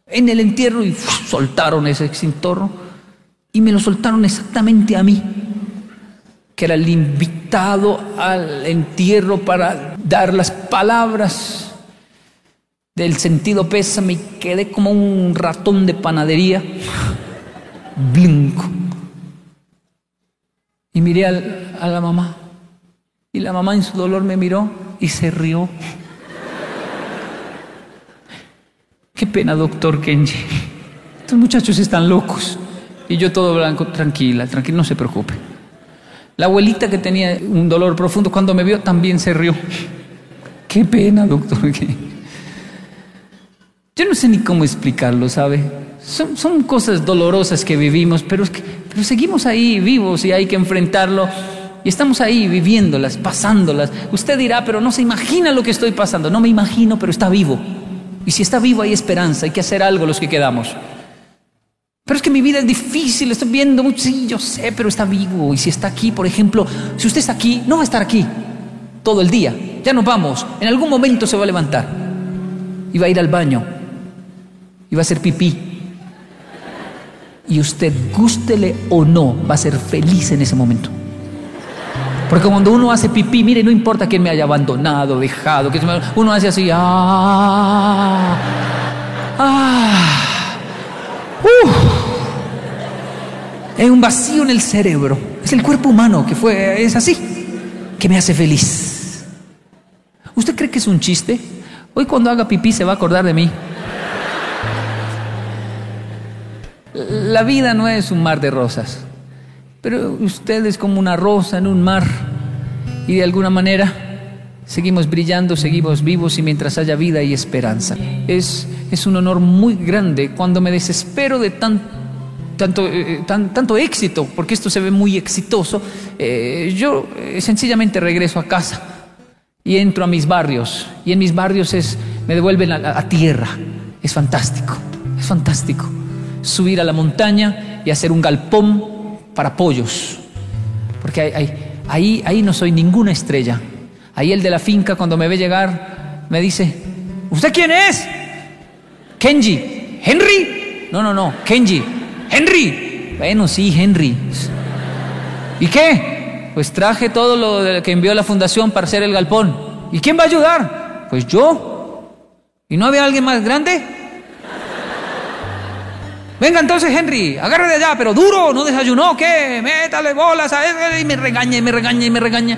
en el entierro y soltaron ese extintor y me lo soltaron exactamente a mí, que era el invitado al entierro para dar las palabras del sentido pésame y quedé como un ratón de panadería, blinco. Y miré a la mamá y la mamá en su dolor me miró y se rió. Qué pena, doctor Kenji. Estos muchachos están locos. Y yo todo blanco, tranquila, tranquila, no se preocupe. La abuelita que tenía un dolor profundo cuando me vio también se rió. Qué pena, doctor. Yo no sé ni cómo explicarlo, ¿sabe? Son, cosas dolorosas que vivimos, pero, pero seguimos ahí vivos y hay que enfrentarlo. Y estamos ahí viviéndolas, pasándolas. Usted dirá, pero no se imagina lo que estoy pasando. No me imagino, pero está vivo. Y si está vivo hay esperanza, hay que hacer algo los que quedamos. Pero es que mi vida es difícil, estoy viendo mucho, sí, yo sé, pero está vivo. Y si está aquí, por ejemplo, si usted está aquí, no va a estar aquí todo el día. Ya nos vamos, en algún momento se va a levantar y va a ir al baño y va a hacer pipí. Y usted, gústele o no, va a ser feliz en ese momento. Porque cuando uno hace pipí, mire, no importa quién me haya abandonado, dejado, que uno hace así, ah, ah, Hay un vacío en el cerebro. Es el cuerpo humano que fue, es así, que me hace feliz. ¿Usted cree que es un chiste? Hoy cuando haga pipí se va a acordar de mí. La vida no es un mar de rosas. Pero usted es como una rosa en un mar y de alguna manera seguimos brillando, seguimos vivos y mientras haya vida y esperanza. Es, es un honor muy grande cuando me desespero de tan, tanto, eh, tan, tanto éxito, porque esto se ve muy exitoso, eh, yo eh, sencillamente regreso a casa y entro a mis barrios y en mis barrios es, me devuelven a, a tierra. Es fantástico, es fantástico. Subir a la montaña y hacer un galpón para pollos. Porque ahí, ahí no soy ninguna estrella. Ahí el de la finca cuando me ve llegar me dice, ¿usted quién es? Kenji. ¿Henry? No, no, no, Kenji. Henry. Bueno, sí, Henry. ¿Y qué? Pues traje todo lo que envió la fundación para hacer el galpón. ¿Y quién va a ayudar? Pues yo. ¿Y no había alguien más grande? Venga entonces, Henry, agarre de allá, pero duro, no desayunó, ¿qué? Métale bolas a él, y me regaña, y me regaña, y me regaña.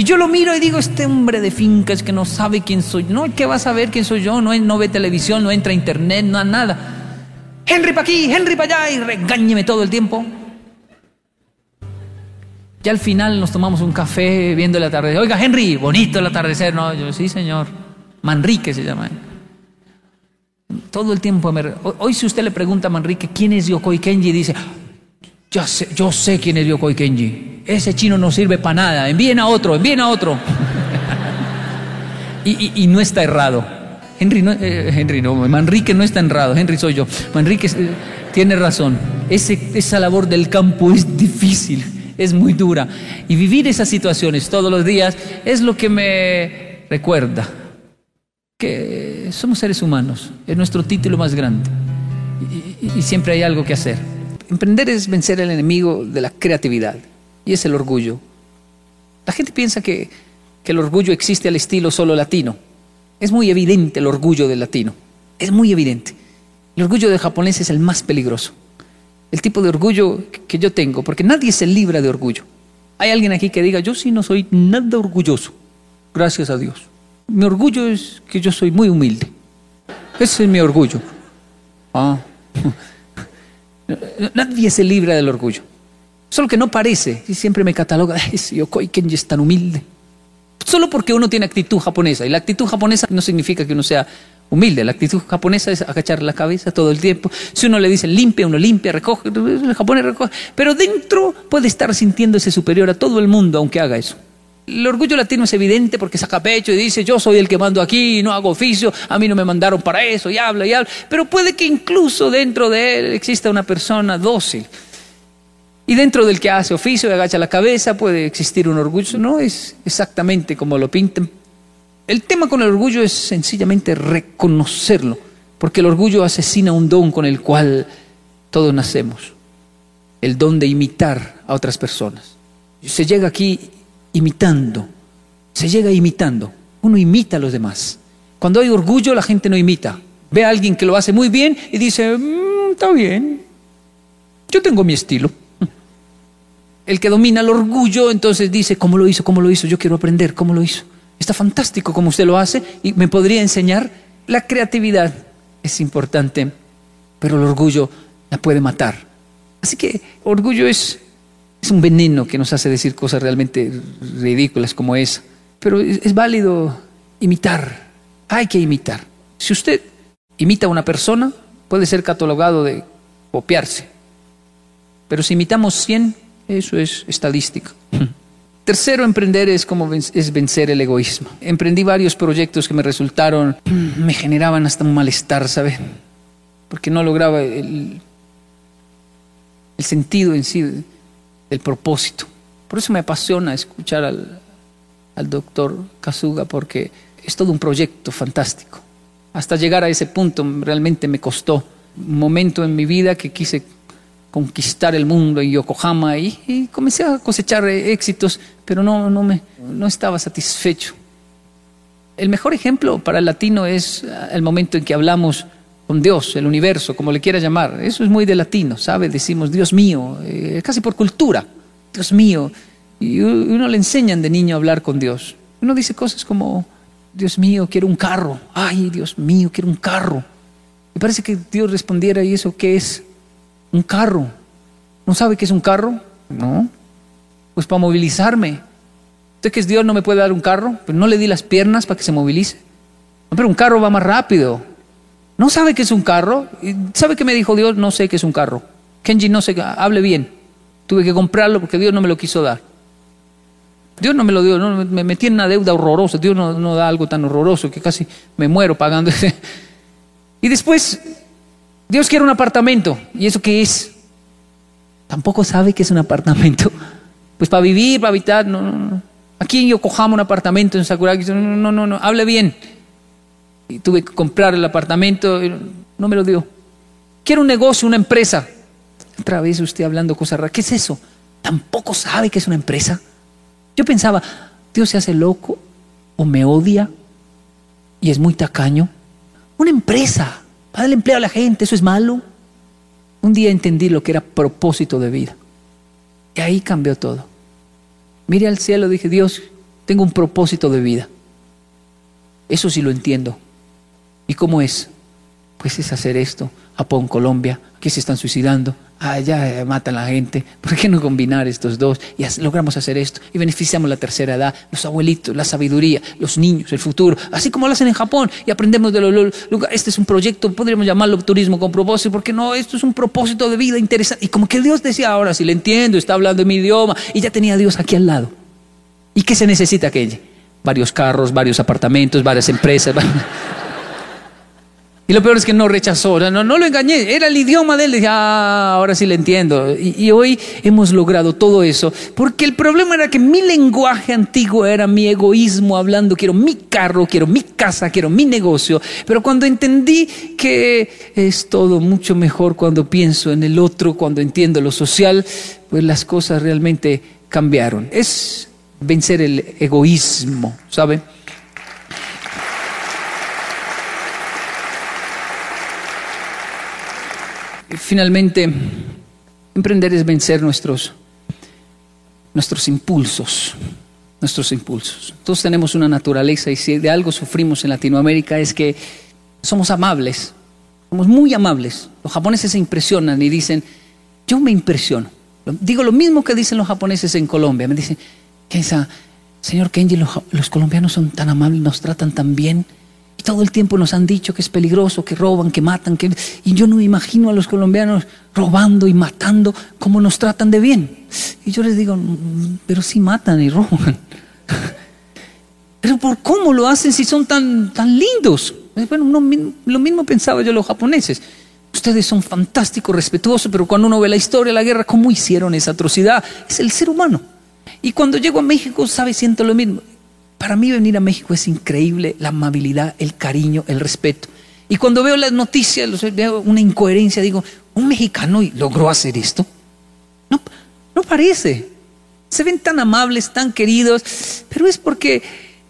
Y yo lo miro y digo, este hombre de finca es que no sabe quién soy. No, ¿qué va a saber quién soy yo? No, no ve televisión, no entra a internet, no nada. Henry para aquí, Henry para allá, y regáñeme todo el tiempo. Ya al final nos tomamos un café viendo el atardecer. Oiga, Henry, bonito el atardecer. No, yo, sí, señor. Manrique se llama. Todo el tiempo. Hoy, si usted le pregunta a Manrique quién es Yokoi Kenji, dice: ya sé, Yo sé quién es Yokoi Kenji. Ese chino no sirve para nada. Envíen a otro, envíen a otro. y, no está errado. Henry no, eh, Henry no, Manrique no está errado. Henry soy yo. Manrique eh, tiene razón. Esa labor del campo es difícil es muy dura. Y vivir esas situaciones todos los días es lo que me recuerda que somos seres humanos, es nuestro título más grande y, siempre hay algo que hacer. Emprender es vencer el enemigo de la creatividad y es el orgullo. La gente piensa que, que el orgullo existe al estilo solo latino. Es muy evidente el orgullo del latino, es muy evidente. El orgullo del japonés es el más peligroso el tipo de orgullo que yo tengo, porque nadie se libra de orgullo. Hay alguien aquí que diga, yo sí no soy nada orgulloso, gracias a Dios. Mi orgullo es que yo soy muy humilde. Ese es mi orgullo. Ah. Nadie se libra del orgullo. Solo que no parece. Y siempre me cataloga, yo Kenji es tan humilde. Solo porque uno tiene actitud japonesa. Y la actitud japonesa no significa que uno sea humilde. La actitud japonesa es agachar la cabeza todo el tiempo. Si uno le dice limpia, uno limpia, recoge, el japonés recoge. Pero dentro puede estar sintiéndose superior a todo el mundo aunque haga eso. El orgullo latino es evidente porque saca pecho y dice yo soy el que mando aquí, no hago oficio, a mí no me mandaron para eso y habla y habla. Pero puede que incluso dentro de él exista una persona dócil. Y dentro del que hace oficio y agacha la cabeza puede existir un orgullo. No es exactamente como lo pintan, el tema con el orgullo es sencillamente reconocerlo, porque el orgullo asesina un don con el cual todos nacemos, el don de imitar a otras personas. Se llega aquí imitando, se llega imitando, uno imita a los demás. Cuando hay orgullo la gente no imita, ve a alguien que lo hace muy bien y dice, mm, está bien, yo tengo mi estilo. El que domina el orgullo entonces dice, ¿cómo lo hizo? ¿Cómo lo hizo? Yo quiero aprender, ¿cómo lo hizo? Está fantástico como usted lo hace y me podría enseñar. La creatividad es importante, pero el orgullo la puede matar. Así que orgullo es, es un veneno que nos hace decir cosas realmente ridículas como esa. Pero es, válido imitar. Hay que imitar. Si usted imita a una persona, puede ser catalogado de copiarse. Pero si imitamos 100, eso es estadística. Tercero, emprender es como es vencer el egoísmo. Emprendí varios proyectos que me resultaron, me generaban hasta un malestar, ¿sabe? Porque no lograba el, el sentido en sí el propósito. Por eso me apasiona escuchar al, doctor Kazuga, porque es todo un proyecto fantástico. Hasta llegar a ese punto realmente me costó un momento en mi vida que quise conquistar el mundo en Yokohama y, comencé a cosechar éxitos, pero no, no, me, no estaba satisfecho. El mejor ejemplo para el latino es el momento en que hablamos con Dios, el universo, como le quiera llamar. Eso es muy de latino, ¿sabe? Decimos Dios mío, eh, casi por cultura, Dios mío. Y uno le enseñan de niño a hablar con Dios. Uno dice cosas como, Dios mío, quiero un carro. Ay, Dios mío, quiero un carro. Me parece que Dios respondiera, ¿y eso qué es? Un carro. ¿No sabe qué es un carro? No. Pues para movilizarme. ¿Usted que es Dios no me puede dar un carro? Pero pues no le di las piernas para que se movilice. pero un carro va más rápido. ¿No sabe qué es un carro? ¿Sabe qué me dijo Dios? No sé qué es un carro. Kenji, no sé, hable bien. Tuve que comprarlo porque Dios no me lo quiso dar. Dios no me lo dio, no, me metí en una deuda horrorosa. Dios no, da algo tan horroroso que casi me muero pagando. y después Dios quiere un apartamento. ¿Y eso qué es? Tampoco sabe qué es un apartamento. Pues para vivir, para habitar, no, no, no. Aquí en Yokohama un apartamento en Sakuragi, no, no, no, no, hable bien. Y tuve que comprar el apartamento, no me lo dio. Quiero un negocio, una empresa. Otra vez usted hablando cosas raras. ¿Qué es eso? Tampoco sabe que es una empresa. Yo pensaba, Dios se hace loco o me odia y es muy tacaño. Una empresa. Para darle empleo a la gente, ¿eso es malo? Un día entendí lo que era propósito de vida. Y ahí cambió todo. Mire al cielo, dije, Dios, tengo un propósito de vida. Eso sí lo entiendo. ¿Y cómo es? pues es hacer esto. Japón, Colombia, aquí se están suicidando, allá matan a la gente. ¿Por qué no combinar estos dos? Y logramos hacer esto y beneficiamos la tercera edad, los abuelitos, la sabiduría, los niños, el futuro, así como lo hacen en Japón y aprendemos de los lugares. Este es un proyecto, podríamos llamarlo turismo con propósito, porque no, esto es un propósito de vida interesante. Y como que Dios decía, ahora si le entiendo, está hablando en mi idioma y ya tenía a Dios aquí al lado. ¿Y qué se necesita aquello? Varios carros, varios apartamentos, varias empresas. Y lo peor es que no rechazó, no, no lo engañé, era el idioma de él. Dije, ah, ahora sí le entiendo. Y, y, hoy hemos logrado todo eso, porque el problema era que mi lenguaje antiguo era mi egoísmo hablando, quiero mi carro, quiero mi casa, quiero mi negocio. Pero cuando entendí que es todo mucho mejor cuando pienso en el otro, cuando entiendo lo social, pues las cosas realmente cambiaron. Es vencer el egoísmo, ¿sabe? Finalmente, emprender es vencer nuestros, nuestros impulsos, nuestros impulsos. Todos tenemos una naturaleza y si de algo sufrimos en Latinoamérica es que somos amables, somos muy amables. Los japoneses se impresionan y dicen, yo me impresiono. Digo lo mismo que dicen los japoneses en Colombia. Me dicen, señor Kenji, los, los colombianos son tan amables, nos tratan tan bien. Y todo el tiempo nos han dicho que es peligroso, que roban, que matan. Que... Y yo no imagino a los colombianos robando y matando como nos tratan de bien. Y yo les digo, mm, pero sí matan y roban. Pero ¿por cómo lo hacen si son tan, tan lindos? Eh, bueno, lo mismo pensaba yo los japoneses. Ustedes son fantásticos, respetuosos, pero cuando uno ve la historia de la guerra, ¿cómo hicieron esa atrocidad? Es el ser humano. Y cuando llego a México, sabe, siento lo mismo. Para mí venir a México es increíble la amabilidad, el cariño, el respeto. Y cuando veo las noticias, veo una incoherencia, digo, ¿un mexicano logró hacer esto? No, no parece. Se ven tan amables, tan queridos, pero es porque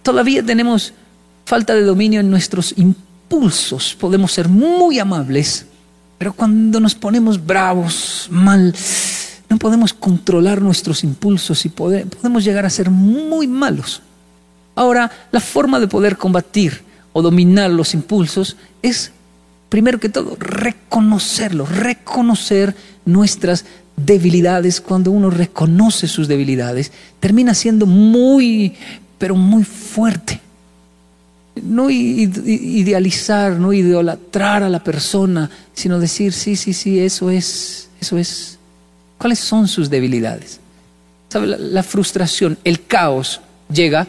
todavía tenemos falta de dominio en nuestros impulsos. Podemos ser muy amables, pero cuando nos ponemos bravos, mal, no podemos controlar nuestros impulsos y podemos llegar a ser muy malos. Ahora, la forma de poder combatir o dominar los impulsos es, primero que todo, reconocerlos, reconocer nuestras debilidades. Cuando uno reconoce sus debilidades, termina siendo muy, pero muy fuerte. No idealizar, no idolatrar a la persona, sino decir, sí, sí, sí, eso es, eso es. ¿Cuáles son sus debilidades? La frustración, el caos llega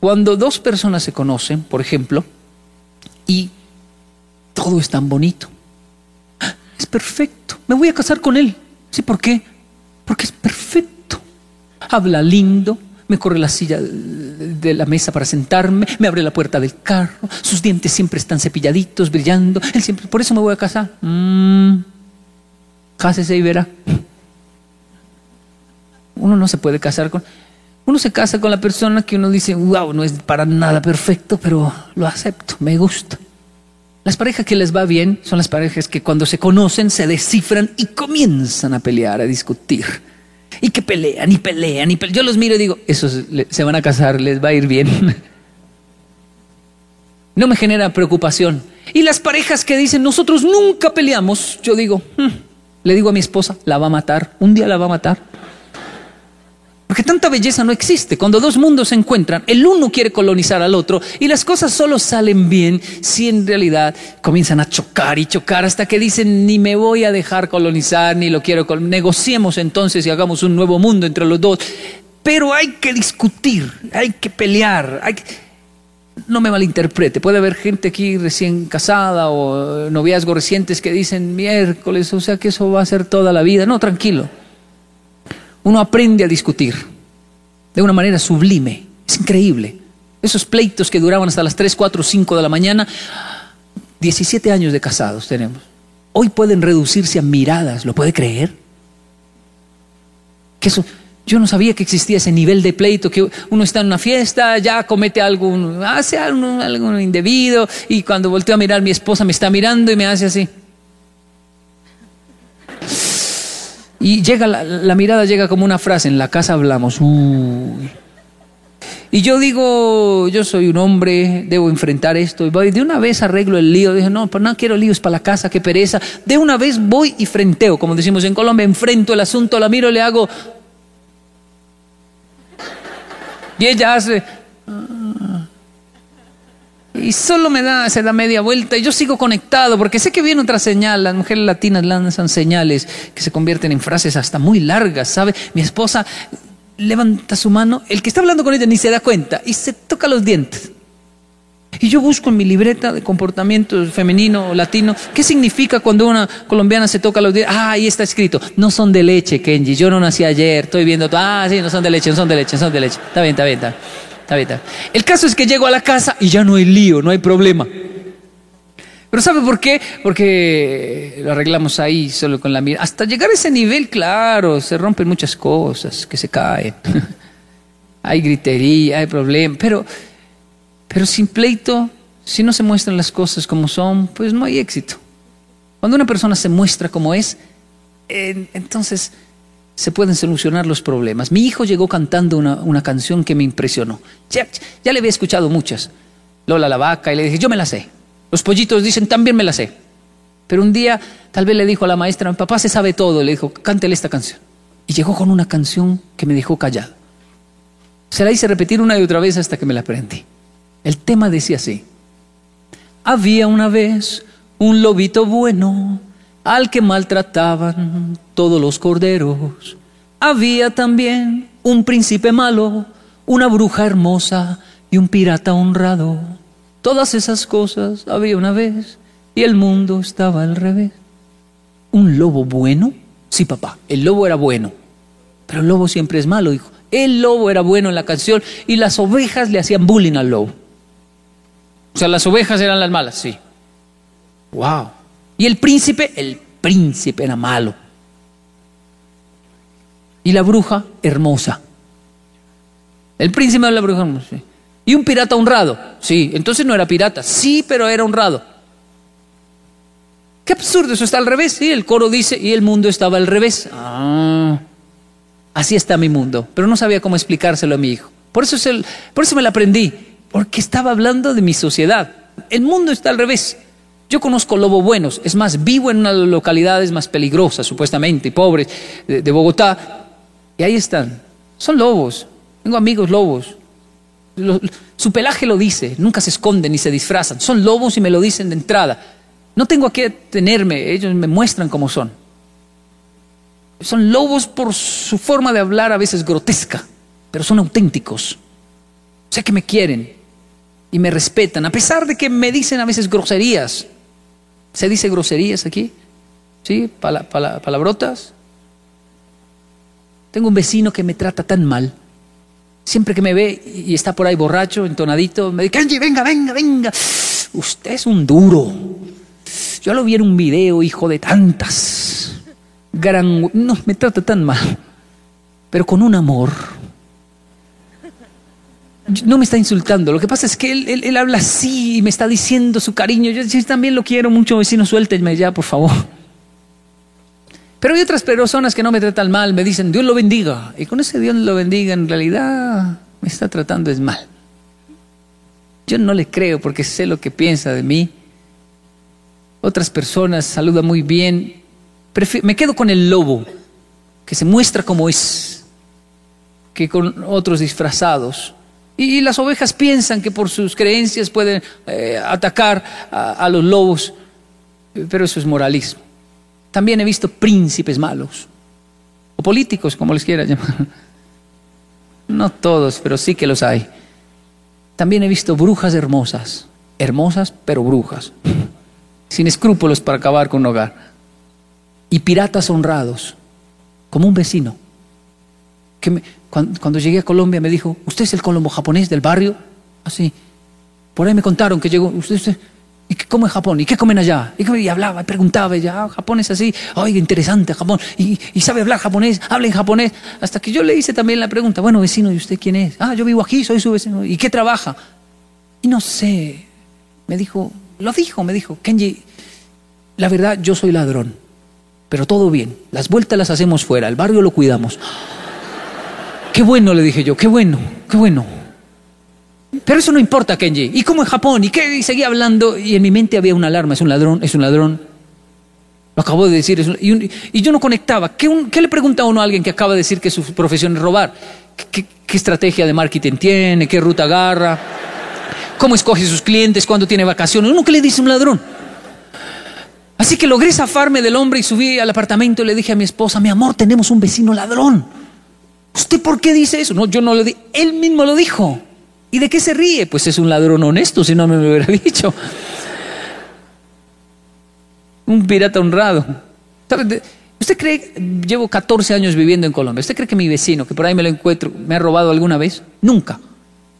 cuando dos personas se conocen, por ejemplo, y todo es tan bonito, es perfecto, me voy a casar con él. ¿Sí por qué? Porque es perfecto. Habla lindo, me corre la silla de la mesa para sentarme, me abre la puerta del carro, sus dientes siempre están cepilladitos, brillando, él siempre, por eso me voy a casar. Mm, cásese y verá. Uno no se puede casar con... Uno se casa con la persona que uno dice, wow, no es para nada perfecto, pero lo acepto, me gusta. Las parejas que les va bien son las parejas que cuando se conocen se descifran y comienzan a pelear, a discutir. Y que pelean y pelean y pelean. Yo los miro y digo, esos se van a casar, les va a ir bien. No me genera preocupación. Y las parejas que dicen, nosotros nunca peleamos, yo digo, hmm", le digo a mi esposa, la va a matar, un día la va a matar. Porque tanta belleza no existe. Cuando dos mundos se encuentran, el uno quiere colonizar al otro y las cosas solo salen bien si en realidad comienzan a chocar y chocar hasta que dicen ni me voy a dejar colonizar ni lo quiero. Negociemos entonces y hagamos un nuevo mundo entre los dos. Pero hay que discutir, hay que pelear. Hay No me malinterprete, puede haber gente aquí recién casada o noviazgos recientes que dicen miércoles, o sea que eso va a ser toda la vida. No, tranquilo uno aprende a discutir de una manera sublime. Es increíble. Esos pleitos que duraban hasta las 3, 4, 5 de la mañana, 17 años de casados tenemos. Hoy pueden reducirse a miradas, ¿lo puede creer? Que eso, yo no sabía que existía ese nivel de pleito, que uno está en una fiesta, ya comete algo, hace algo, algo indebido, y cuando volteo a mirar, mi esposa me está mirando y me hace así. Y llega la, mirada llega como una frase, en la casa hablamos. Y yo digo, yo soy un hombre, debo enfrentar esto. Y voy, de una vez arreglo el lío. Dije, no, pues no quiero líos para la casa, qué pereza. De una vez voy y frenteo, como decimos en Colombia, enfrento el asunto, la miro, le hago. Y ella hace. Y solo me da, se da media vuelta y yo sigo conectado porque sé que viene otra señal. Las mujeres latinas lanzan señales que se convierten en frases hasta muy largas, ¿sabe? Mi esposa levanta su mano, el que está hablando con ella ni se da cuenta y se toca los dientes. Y yo busco en mi libreta de comportamiento femenino o latino, ¿qué significa cuando una colombiana se toca los dientes? Ah, ahí está escrito, no son de leche, Kenji, yo no nací ayer, estoy viendo, ah, sí, no son de leche, no son de leche, no son de leche. Está bien, está bien, está bien. El caso es que llego a la casa y ya no hay lío, no hay problema. Pero ¿sabe por qué? Porque lo arreglamos ahí solo con la mira. Hasta llegar a ese nivel, claro, se rompen muchas cosas, que se caen. hay gritería, hay problemas, pero, pero sin pleito, si no se muestran las cosas como son, pues no hay éxito. Cuando una persona se muestra como es, entonces se pueden solucionar los problemas. Mi hijo llegó cantando una, una canción que me impresionó. Ya, ya le había escuchado muchas. Lola la vaca, y le dije, yo me la sé. Los pollitos dicen, también me la sé. Pero un día tal vez le dijo a la maestra, papá se sabe todo, le dijo, cántele esta canción. Y llegó con una canción que me dejó callado. Se la hice repetir una y otra vez hasta que me la aprendí. El tema decía así. Había una vez un lobito bueno al que maltrataban todos los corderos. Había también un príncipe malo, una bruja hermosa y un pirata honrado. Todas esas cosas había una vez y el mundo estaba al revés. ¿Un lobo bueno? Sí, papá, el lobo era bueno. Pero el lobo siempre es malo, hijo. El lobo era bueno en la canción y las ovejas le hacían bullying al lobo. O sea, las ovejas eran las malas, sí. Wow. Y el príncipe, el príncipe era malo. Y la bruja, hermosa. El príncipe era la bruja hermosa. Y un pirata honrado. Sí, entonces no era pirata. Sí, pero era honrado. Qué absurdo, eso está al revés. Sí, el coro dice, y el mundo estaba al revés. Ah, así está mi mundo. Pero no sabía cómo explicárselo a mi hijo. Por eso, es el, por eso me la aprendí. Porque estaba hablando de mi sociedad. El mundo está al revés. Yo conozco lobos buenos. Es más, vivo en una de las localidades más peligrosas, supuestamente, pobres, de, Bogotá. Y ahí están. Son lobos. Tengo amigos lobos. Lo- su pelaje lo dice, nunca se esconden ni se disfrazan. Son lobos y me lo dicen de entrada. No tengo a qué tenerme, ellos me muestran cómo son. Son lobos por su forma de hablar a veces grotesca, pero son auténticos. Sé que me quieren y me respetan, a pesar de que me dicen a veces groserías. ¿Se dice groserías aquí? ¿Sí? Pala- pala- ¿Palabrotas? Tengo un vecino que me trata tan mal. Siempre que me ve y está por ahí borracho, entonadito, me dice, venga, venga, venga. Usted es un duro. Yo lo vi en un video, hijo de tantas. No, me trata tan mal. Pero con un amor. No me está insultando. Lo que pasa es que él, habla así y me está diciendo su cariño. Yo, también lo quiero mucho, vecino, suéltenme ya, por favor. Pero hay otras personas que no me tratan mal, me dicen, Dios lo bendiga. Y con ese Dios lo bendiga, en realidad me está tratando es mal. Yo no le creo porque sé lo que piensa de mí. Otras personas saludan muy bien. Me quedo con el lobo, que se muestra como es, que con otros disfrazados. Y, las ovejas piensan que por sus creencias pueden eh, atacar a- a los lobos, pero eso es moralismo. También he visto príncipes malos, o políticos, como les quiera llamar. No todos, pero sí que los hay. También he visto brujas hermosas, hermosas pero brujas, sin escrúpulos para acabar con un hogar. Y piratas honrados, como un vecino, que me- cuan- cuando, llegué a Colombia me dijo, ¿usted es el colombo japonés del barrio? Así. Por ahí me contaron que llegó, usted, usted ¿y qué come Japón? ¿Y qué comen allá? Y, hablaba, y preguntaba, y ya, ah, Japón es así, oiga, interesante Japón, y, y sabe hablar japonés, habla en japonés, hasta que yo le hice también la pregunta, bueno, vecino, ¿y usted quién es? Ah, yo vivo aquí, soy su vecino, ¿y qué trabaja? Y no sé, me dijo, lo dijo, me dijo, Kenji, la verdad, yo soy ladrón, pero todo bien, las vueltas las hacemos fuera, el barrio lo cuidamos. Qué bueno, le dije yo, qué bueno, qué bueno. Pero eso no importa, Kenji. ¿Y cómo en Japón? ¿Y qué? Y seguía hablando y en mi mente había una alarma. Es un ladrón, es un ladrón. Lo acabo de decir. es un- y, y yo no conectaba. ¿Qué, le pregunta uno a alguien que acaba de decir que su profesión es robar? ¿Qué, estrategia de marketing tiene? ¿Qué ruta agarra? ¿Cómo escoge sus clientes? ¿Cuándo tiene vacaciones? ¿Uno qué le dice un ladrón? Así que logré zafarme del hombre y subí al apartamento y le dije a mi esposa, mi amor, tenemos un vecino ladrón. ¿Usted por qué dice eso? No, yo no lo di. Él mismo lo dijo. ¿Y de qué se ríe? Pues es un ladrón honesto, si no me lo hubiera dicho. Un pirata honrado. ¿Usted cree, llevo 14 años viviendo en Colombia, ¿usted cree que mi vecino, que por ahí me lo encuentro, me ha robado alguna vez? Nunca.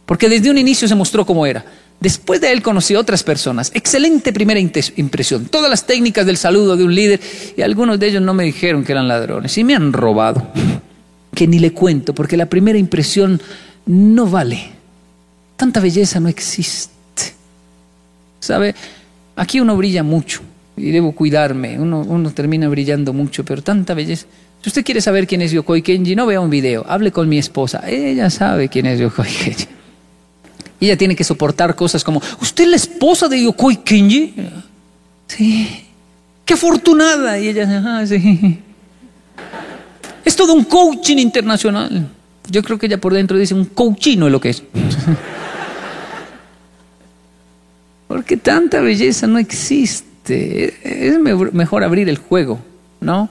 Porque desde un inicio se mostró cómo era. Después de él conocí a otras personas. Excelente primera impresión. Todas las técnicas del saludo de un líder. Y algunos de ellos no me dijeron que eran ladrones. Y me han robado. Que ni le cuento, porque la primera impresión no vale. Tanta belleza no existe. ¿Sabe? Aquí uno brilla mucho y debo cuidarme. Uno, uno termina brillando mucho, pero tanta belleza. Si usted quiere saber quién es Yokoi Kenji, no vea un video. Hable con mi esposa. Ella sabe quién es Yokoi Kenji. Ella tiene que soportar cosas como, ¿usted es la esposa de Yokoi Kenji? Sí. ¡Qué afortunada! Y ella, ah, sí. Es todo un coaching internacional. Yo creo que ella por dentro dice un coachino es lo que es. Porque tanta belleza no existe. Es me- mejor abrir el juego, ¿no?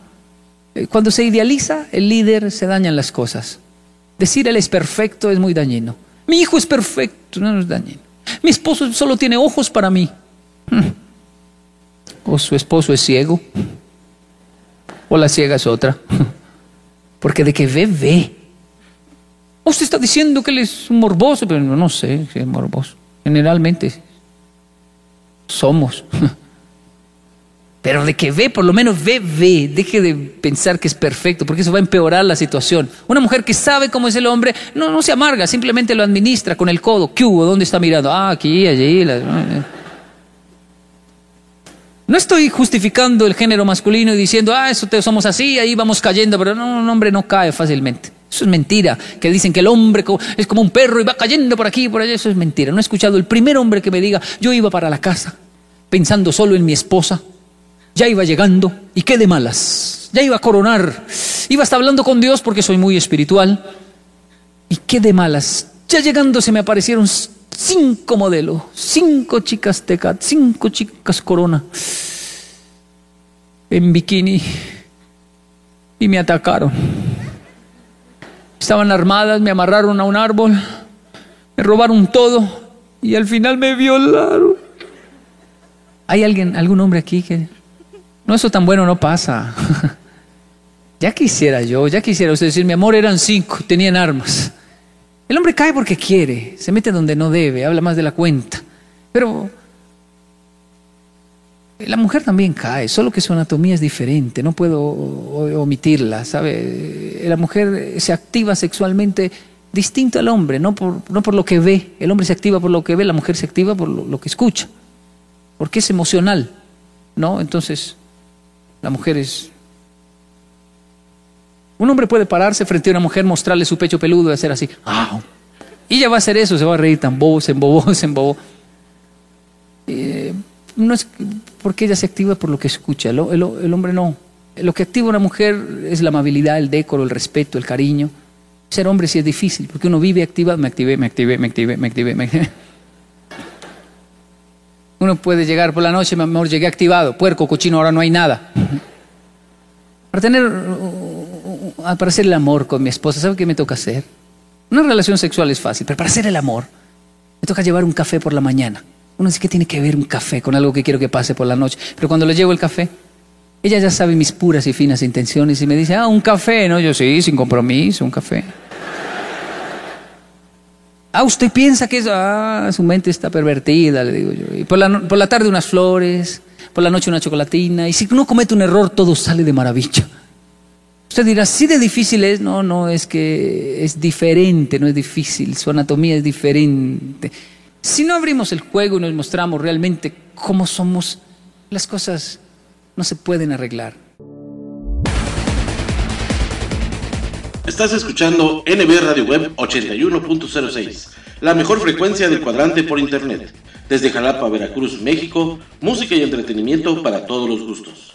Eh, Cuando se idealiza, el líder se dañan las cosas. Decir él es perfecto es muy dañino. Mi hijo es perfecto, no es dañino. Mi esposo solo tiene ojos para mí. O su esposo es ciego. O la ciega es otra. Porque de que ve, ve. Usted está diciendo que él es un morboso, pero no, sé si es morboso. Generalmente somos. Pero de que ve, por lo menos ve, ve. Deje de pensar que es perfecto, porque eso va a empeorar la situación. Una mujer que sabe cómo es el hombre, no, no se amarga, simplemente lo administra con el codo. ¿Qué hubo? ¿Dónde está mirando? Ah, aquí, allí. No estoy justificando el género masculino y diciendo, ah, eso te- somos así, ahí vamos cayendo, pero no, un hombre no cae fácilmente. Eso es mentira, que dicen que el hombre es como un perro y va cayendo por aquí y por allá, eso es mentira. No he escuchado el primer hombre que me diga, yo iba para la casa pensando solo en mi esposa, ya iba llegando y qué de malas, ya iba a coronar, iba hasta hablando con Dios porque soy muy espiritual. Y qué de malas, ya llegando se me aparecieron cinco modelos, cinco chicas tecat, cinco chicas corona en bikini y me atacaron. Estaban armadas, me amarraron a un árbol, me robaron todo y al final me violaron. ¿Hay alguien, algún hombre aquí que... No, eso tan bueno no pasa. ya quisiera yo, ya quisiera usted decir, mi amor, eran cinco, tenían armas. El hombre cae porque quiere, se mete donde no debe, habla más de la cuenta. Pero la mujer también cae, solo que su anatomía es diferente, no puedo omitirla, ¿sabe? La mujer se activa sexualmente distinto al hombre, no por, no por lo que ve. El hombre se activa por lo que ve, la mujer se activa por lo, lo que escucha, porque es emocional, ¿no? Entonces, la mujer es... Un hombre puede pararse frente a una mujer, mostrarle su pecho peludo y hacer así, ¡ah! Y ella va a hacer eso, se va a reír tan bobo, se embobó, se embobó. Eh, no es porque ella se activa por lo que escucha, el, hombre no. Lo que activa una mujer es la amabilidad, el decoro, el respeto, el cariño. Ser hombre sí es difícil, porque uno vive activado, me activé, me activé, me activé, me activé, me activé. Uno puede llegar por la noche, mi amor, llegué activado, puerco, cochino, ahora no hay nada. Para tener, para hacer el amor con mi esposa, ¿sabe qué me toca hacer? Una relación sexual es fácil, pero para hacer el amor, me toca llevar un café por la mañana. Uno dice que tiene que ver un café con algo que quiero que pase por la noche. Pero cuando le llevo el café, ella ya sabe mis puras y finas intenciones y me dice, ah, un café, ¿no? Yo sí, sin compromiso, un café. Ah, usted piensa que es, ah, su mente está pervertida, le digo yo. Y por la, por la tarde unas flores, por la noche una chocolatina. Y si uno comete un error, todo sale de maravilla. Usted dirá, sí de difícil es. No, no, es que es diferente, no es difícil. Su anatomía es diferente. Si no abrimos el juego y nos mostramos realmente cómo somos, las cosas no se pueden arreglar. Estás escuchando NB Radio Web 81.06, la mejor frecuencia del cuadrante por internet. Desde Jalapa, Veracruz, México, música y entretenimiento para todos los gustos.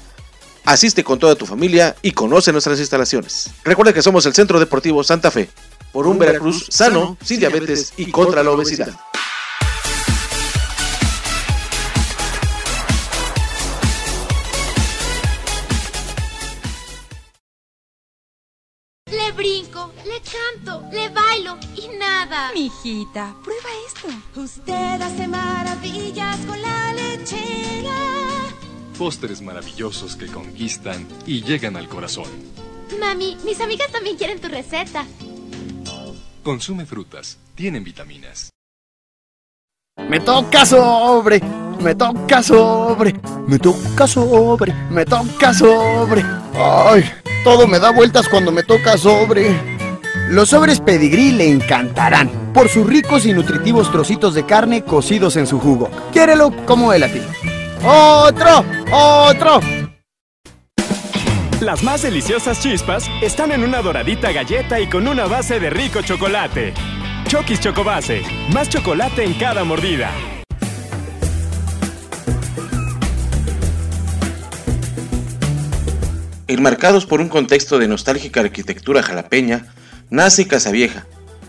Asiste con toda tu familia y conoce nuestras instalaciones. Recuerda que somos el Centro Deportivo Santa Fe, por un Veracruz sano, sin diabetes y contra la obesidad. Le brinco, le canto, le bailo y nada. Mijita, prueba esto. Usted hace maravillas con la lechera pósteres maravillosos que conquistan y llegan al corazón. Mami, mis amigas también quieren tu receta. Consume frutas, tienen vitaminas. Me toca sobre, me toca sobre, me toca sobre, me toca sobre. Ay, todo me da vueltas cuando me toca sobre. Los sobres pedigrí le encantarán por sus ricos y nutritivos trocitos de carne cocidos en su jugo. Quiérelo como él a ti. ¡Otro! ¡Otro! Las más deliciosas chispas están en una doradita galleta y con una base de rico chocolate. Chokis Chocobase, más chocolate en cada mordida. Enmarcados por un contexto de nostálgica arquitectura jalapeña, nace Casa Vieja,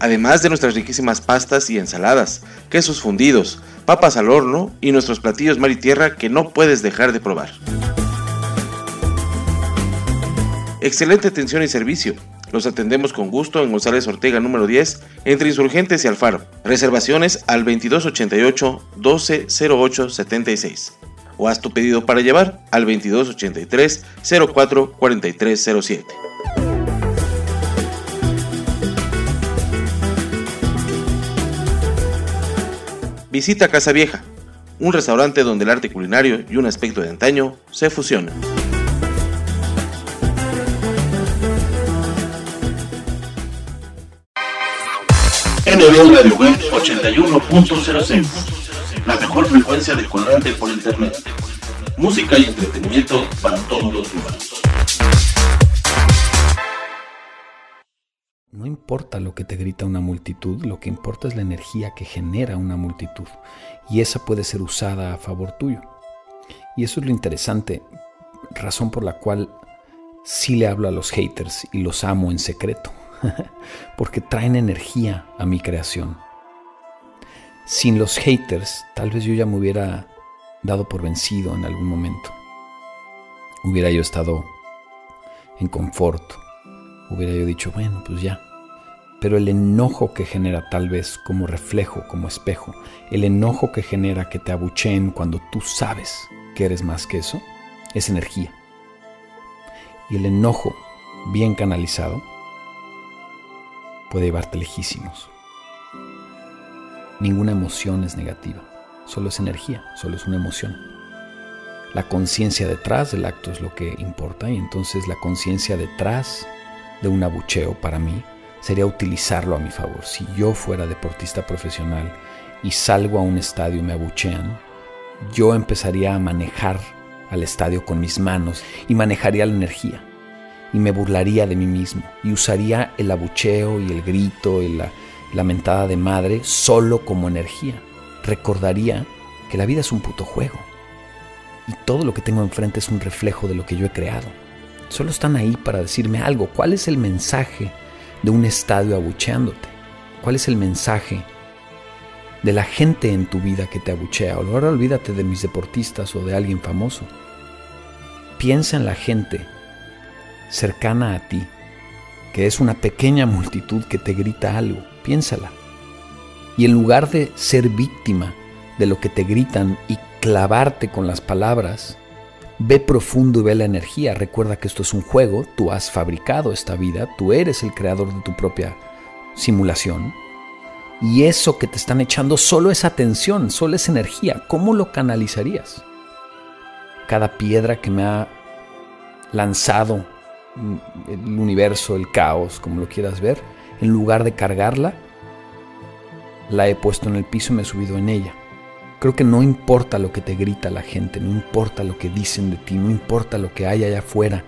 Además de nuestras riquísimas pastas y ensaladas, quesos fundidos, papas al horno y nuestros platillos mar y tierra que no puedes dejar de probar. Excelente atención y servicio. Los atendemos con gusto en González Ortega número 10, entre Insurgentes y Alfaro. Reservaciones al 2288 1208 76 o haz tu pedido para llevar al 2283 04 4307. Visita Casa Vieja, un restaurante donde el arte culinario y un aspecto de antaño se fusionan. NB Radio Web 81.06 La mejor frecuencia de cuadrante por internet. Música y entretenimiento para todos los humanos. No importa lo que te grita una multitud, lo que importa es la energía que genera una multitud. Y esa puede ser usada a favor tuyo. Y eso es lo interesante, razón por la cual sí le hablo a los haters y los amo en secreto. porque traen energía a mi creación. Sin los haters, tal vez yo ya me hubiera dado por vencido en algún momento. Hubiera yo estado en confort. Hubiera yo dicho, bueno, pues ya. Pero el enojo que genera tal vez como reflejo, como espejo, el enojo que genera que te abucheen cuando tú sabes que eres más que eso, es energía. Y el enojo bien canalizado puede llevarte lejísimos. Ninguna emoción es negativa, solo es energía, solo es una emoción. La conciencia detrás del acto es lo que importa y entonces la conciencia detrás de un abucheo para mí sería utilizarlo a mi favor. Si yo fuera deportista profesional y salgo a un estadio y me abuchean, yo empezaría a manejar al estadio con mis manos y manejaría la energía y me burlaría de mí mismo y usaría el abucheo y el grito y la lamentada de madre solo como energía. Recordaría que la vida es un puto juego y todo lo que tengo enfrente es un reflejo de lo que yo he creado. Solo están ahí para decirme algo. ¿Cuál es el mensaje de un estadio abucheándote? ¿Cuál es el mensaje de la gente en tu vida que te abuchea? Ahora olvídate de mis deportistas o de alguien famoso. Piensa en la gente cercana a ti, que es una pequeña multitud que te grita algo, piénsala. Y en lugar de ser víctima de lo que te gritan y clavarte con las palabras, ve profundo y ve la energía. Recuerda que esto es un juego, tú has fabricado esta vida, tú eres el creador de tu propia simulación. Y eso que te están echando solo es atención, solo es energía. ¿Cómo lo canalizarías? Cada piedra que me ha lanzado el universo, el caos, como lo quieras ver, en lugar de cargarla, la he puesto en el piso y me he subido en ella. Creo que no importa lo que te grita la gente, no importa lo que dicen de ti, no importa lo que hay allá afuera.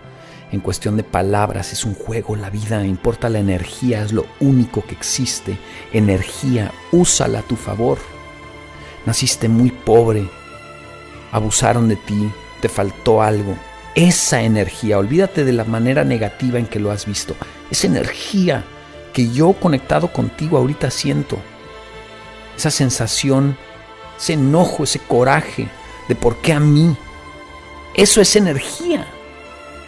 En cuestión de palabras, es un juego la vida, importa la energía, es lo único que existe. Energía, úsala a tu favor. Naciste muy pobre, abusaron de ti, te faltó algo, esa energía, olvídate de la manera negativa en que lo has visto, esa energía que yo conectado contigo ahorita siento, esa sensación, ese enojo, ese coraje de por qué a mí, eso es energía.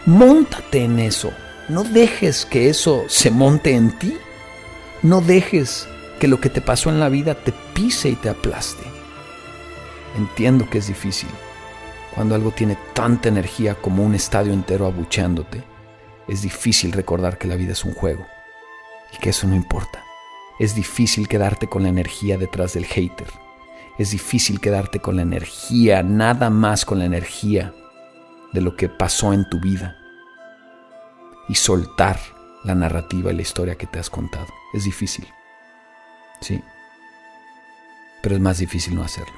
Móntate en eso, no dejes que eso se monte en ti, no dejes que lo que te pasó en la vida te pise y te aplaste. Entiendo que es difícil cuando algo tiene tanta energía como un estadio entero abucheándote, es difícil recordar que la vida es un juego y que eso no importa. Es difícil quedarte con la energía detrás del hater. Es difícil quedarte con la energía, nada más con la energía de lo que pasó en tu vida y soltar la narrativa y la historia que te has contado. Es difícil. Sí. Pero es más difícil no hacerlo.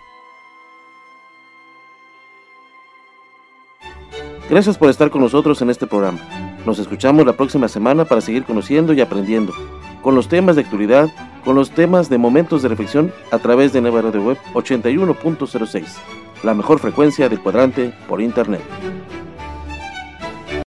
Gracias por estar con nosotros en este programa. Nos escuchamos la próxima semana para seguir conociendo y aprendiendo con los temas de actualidad, con los temas de momentos de reflexión a través de Nueva Radio Web 81.06, la mejor frecuencia del cuadrante por Internet.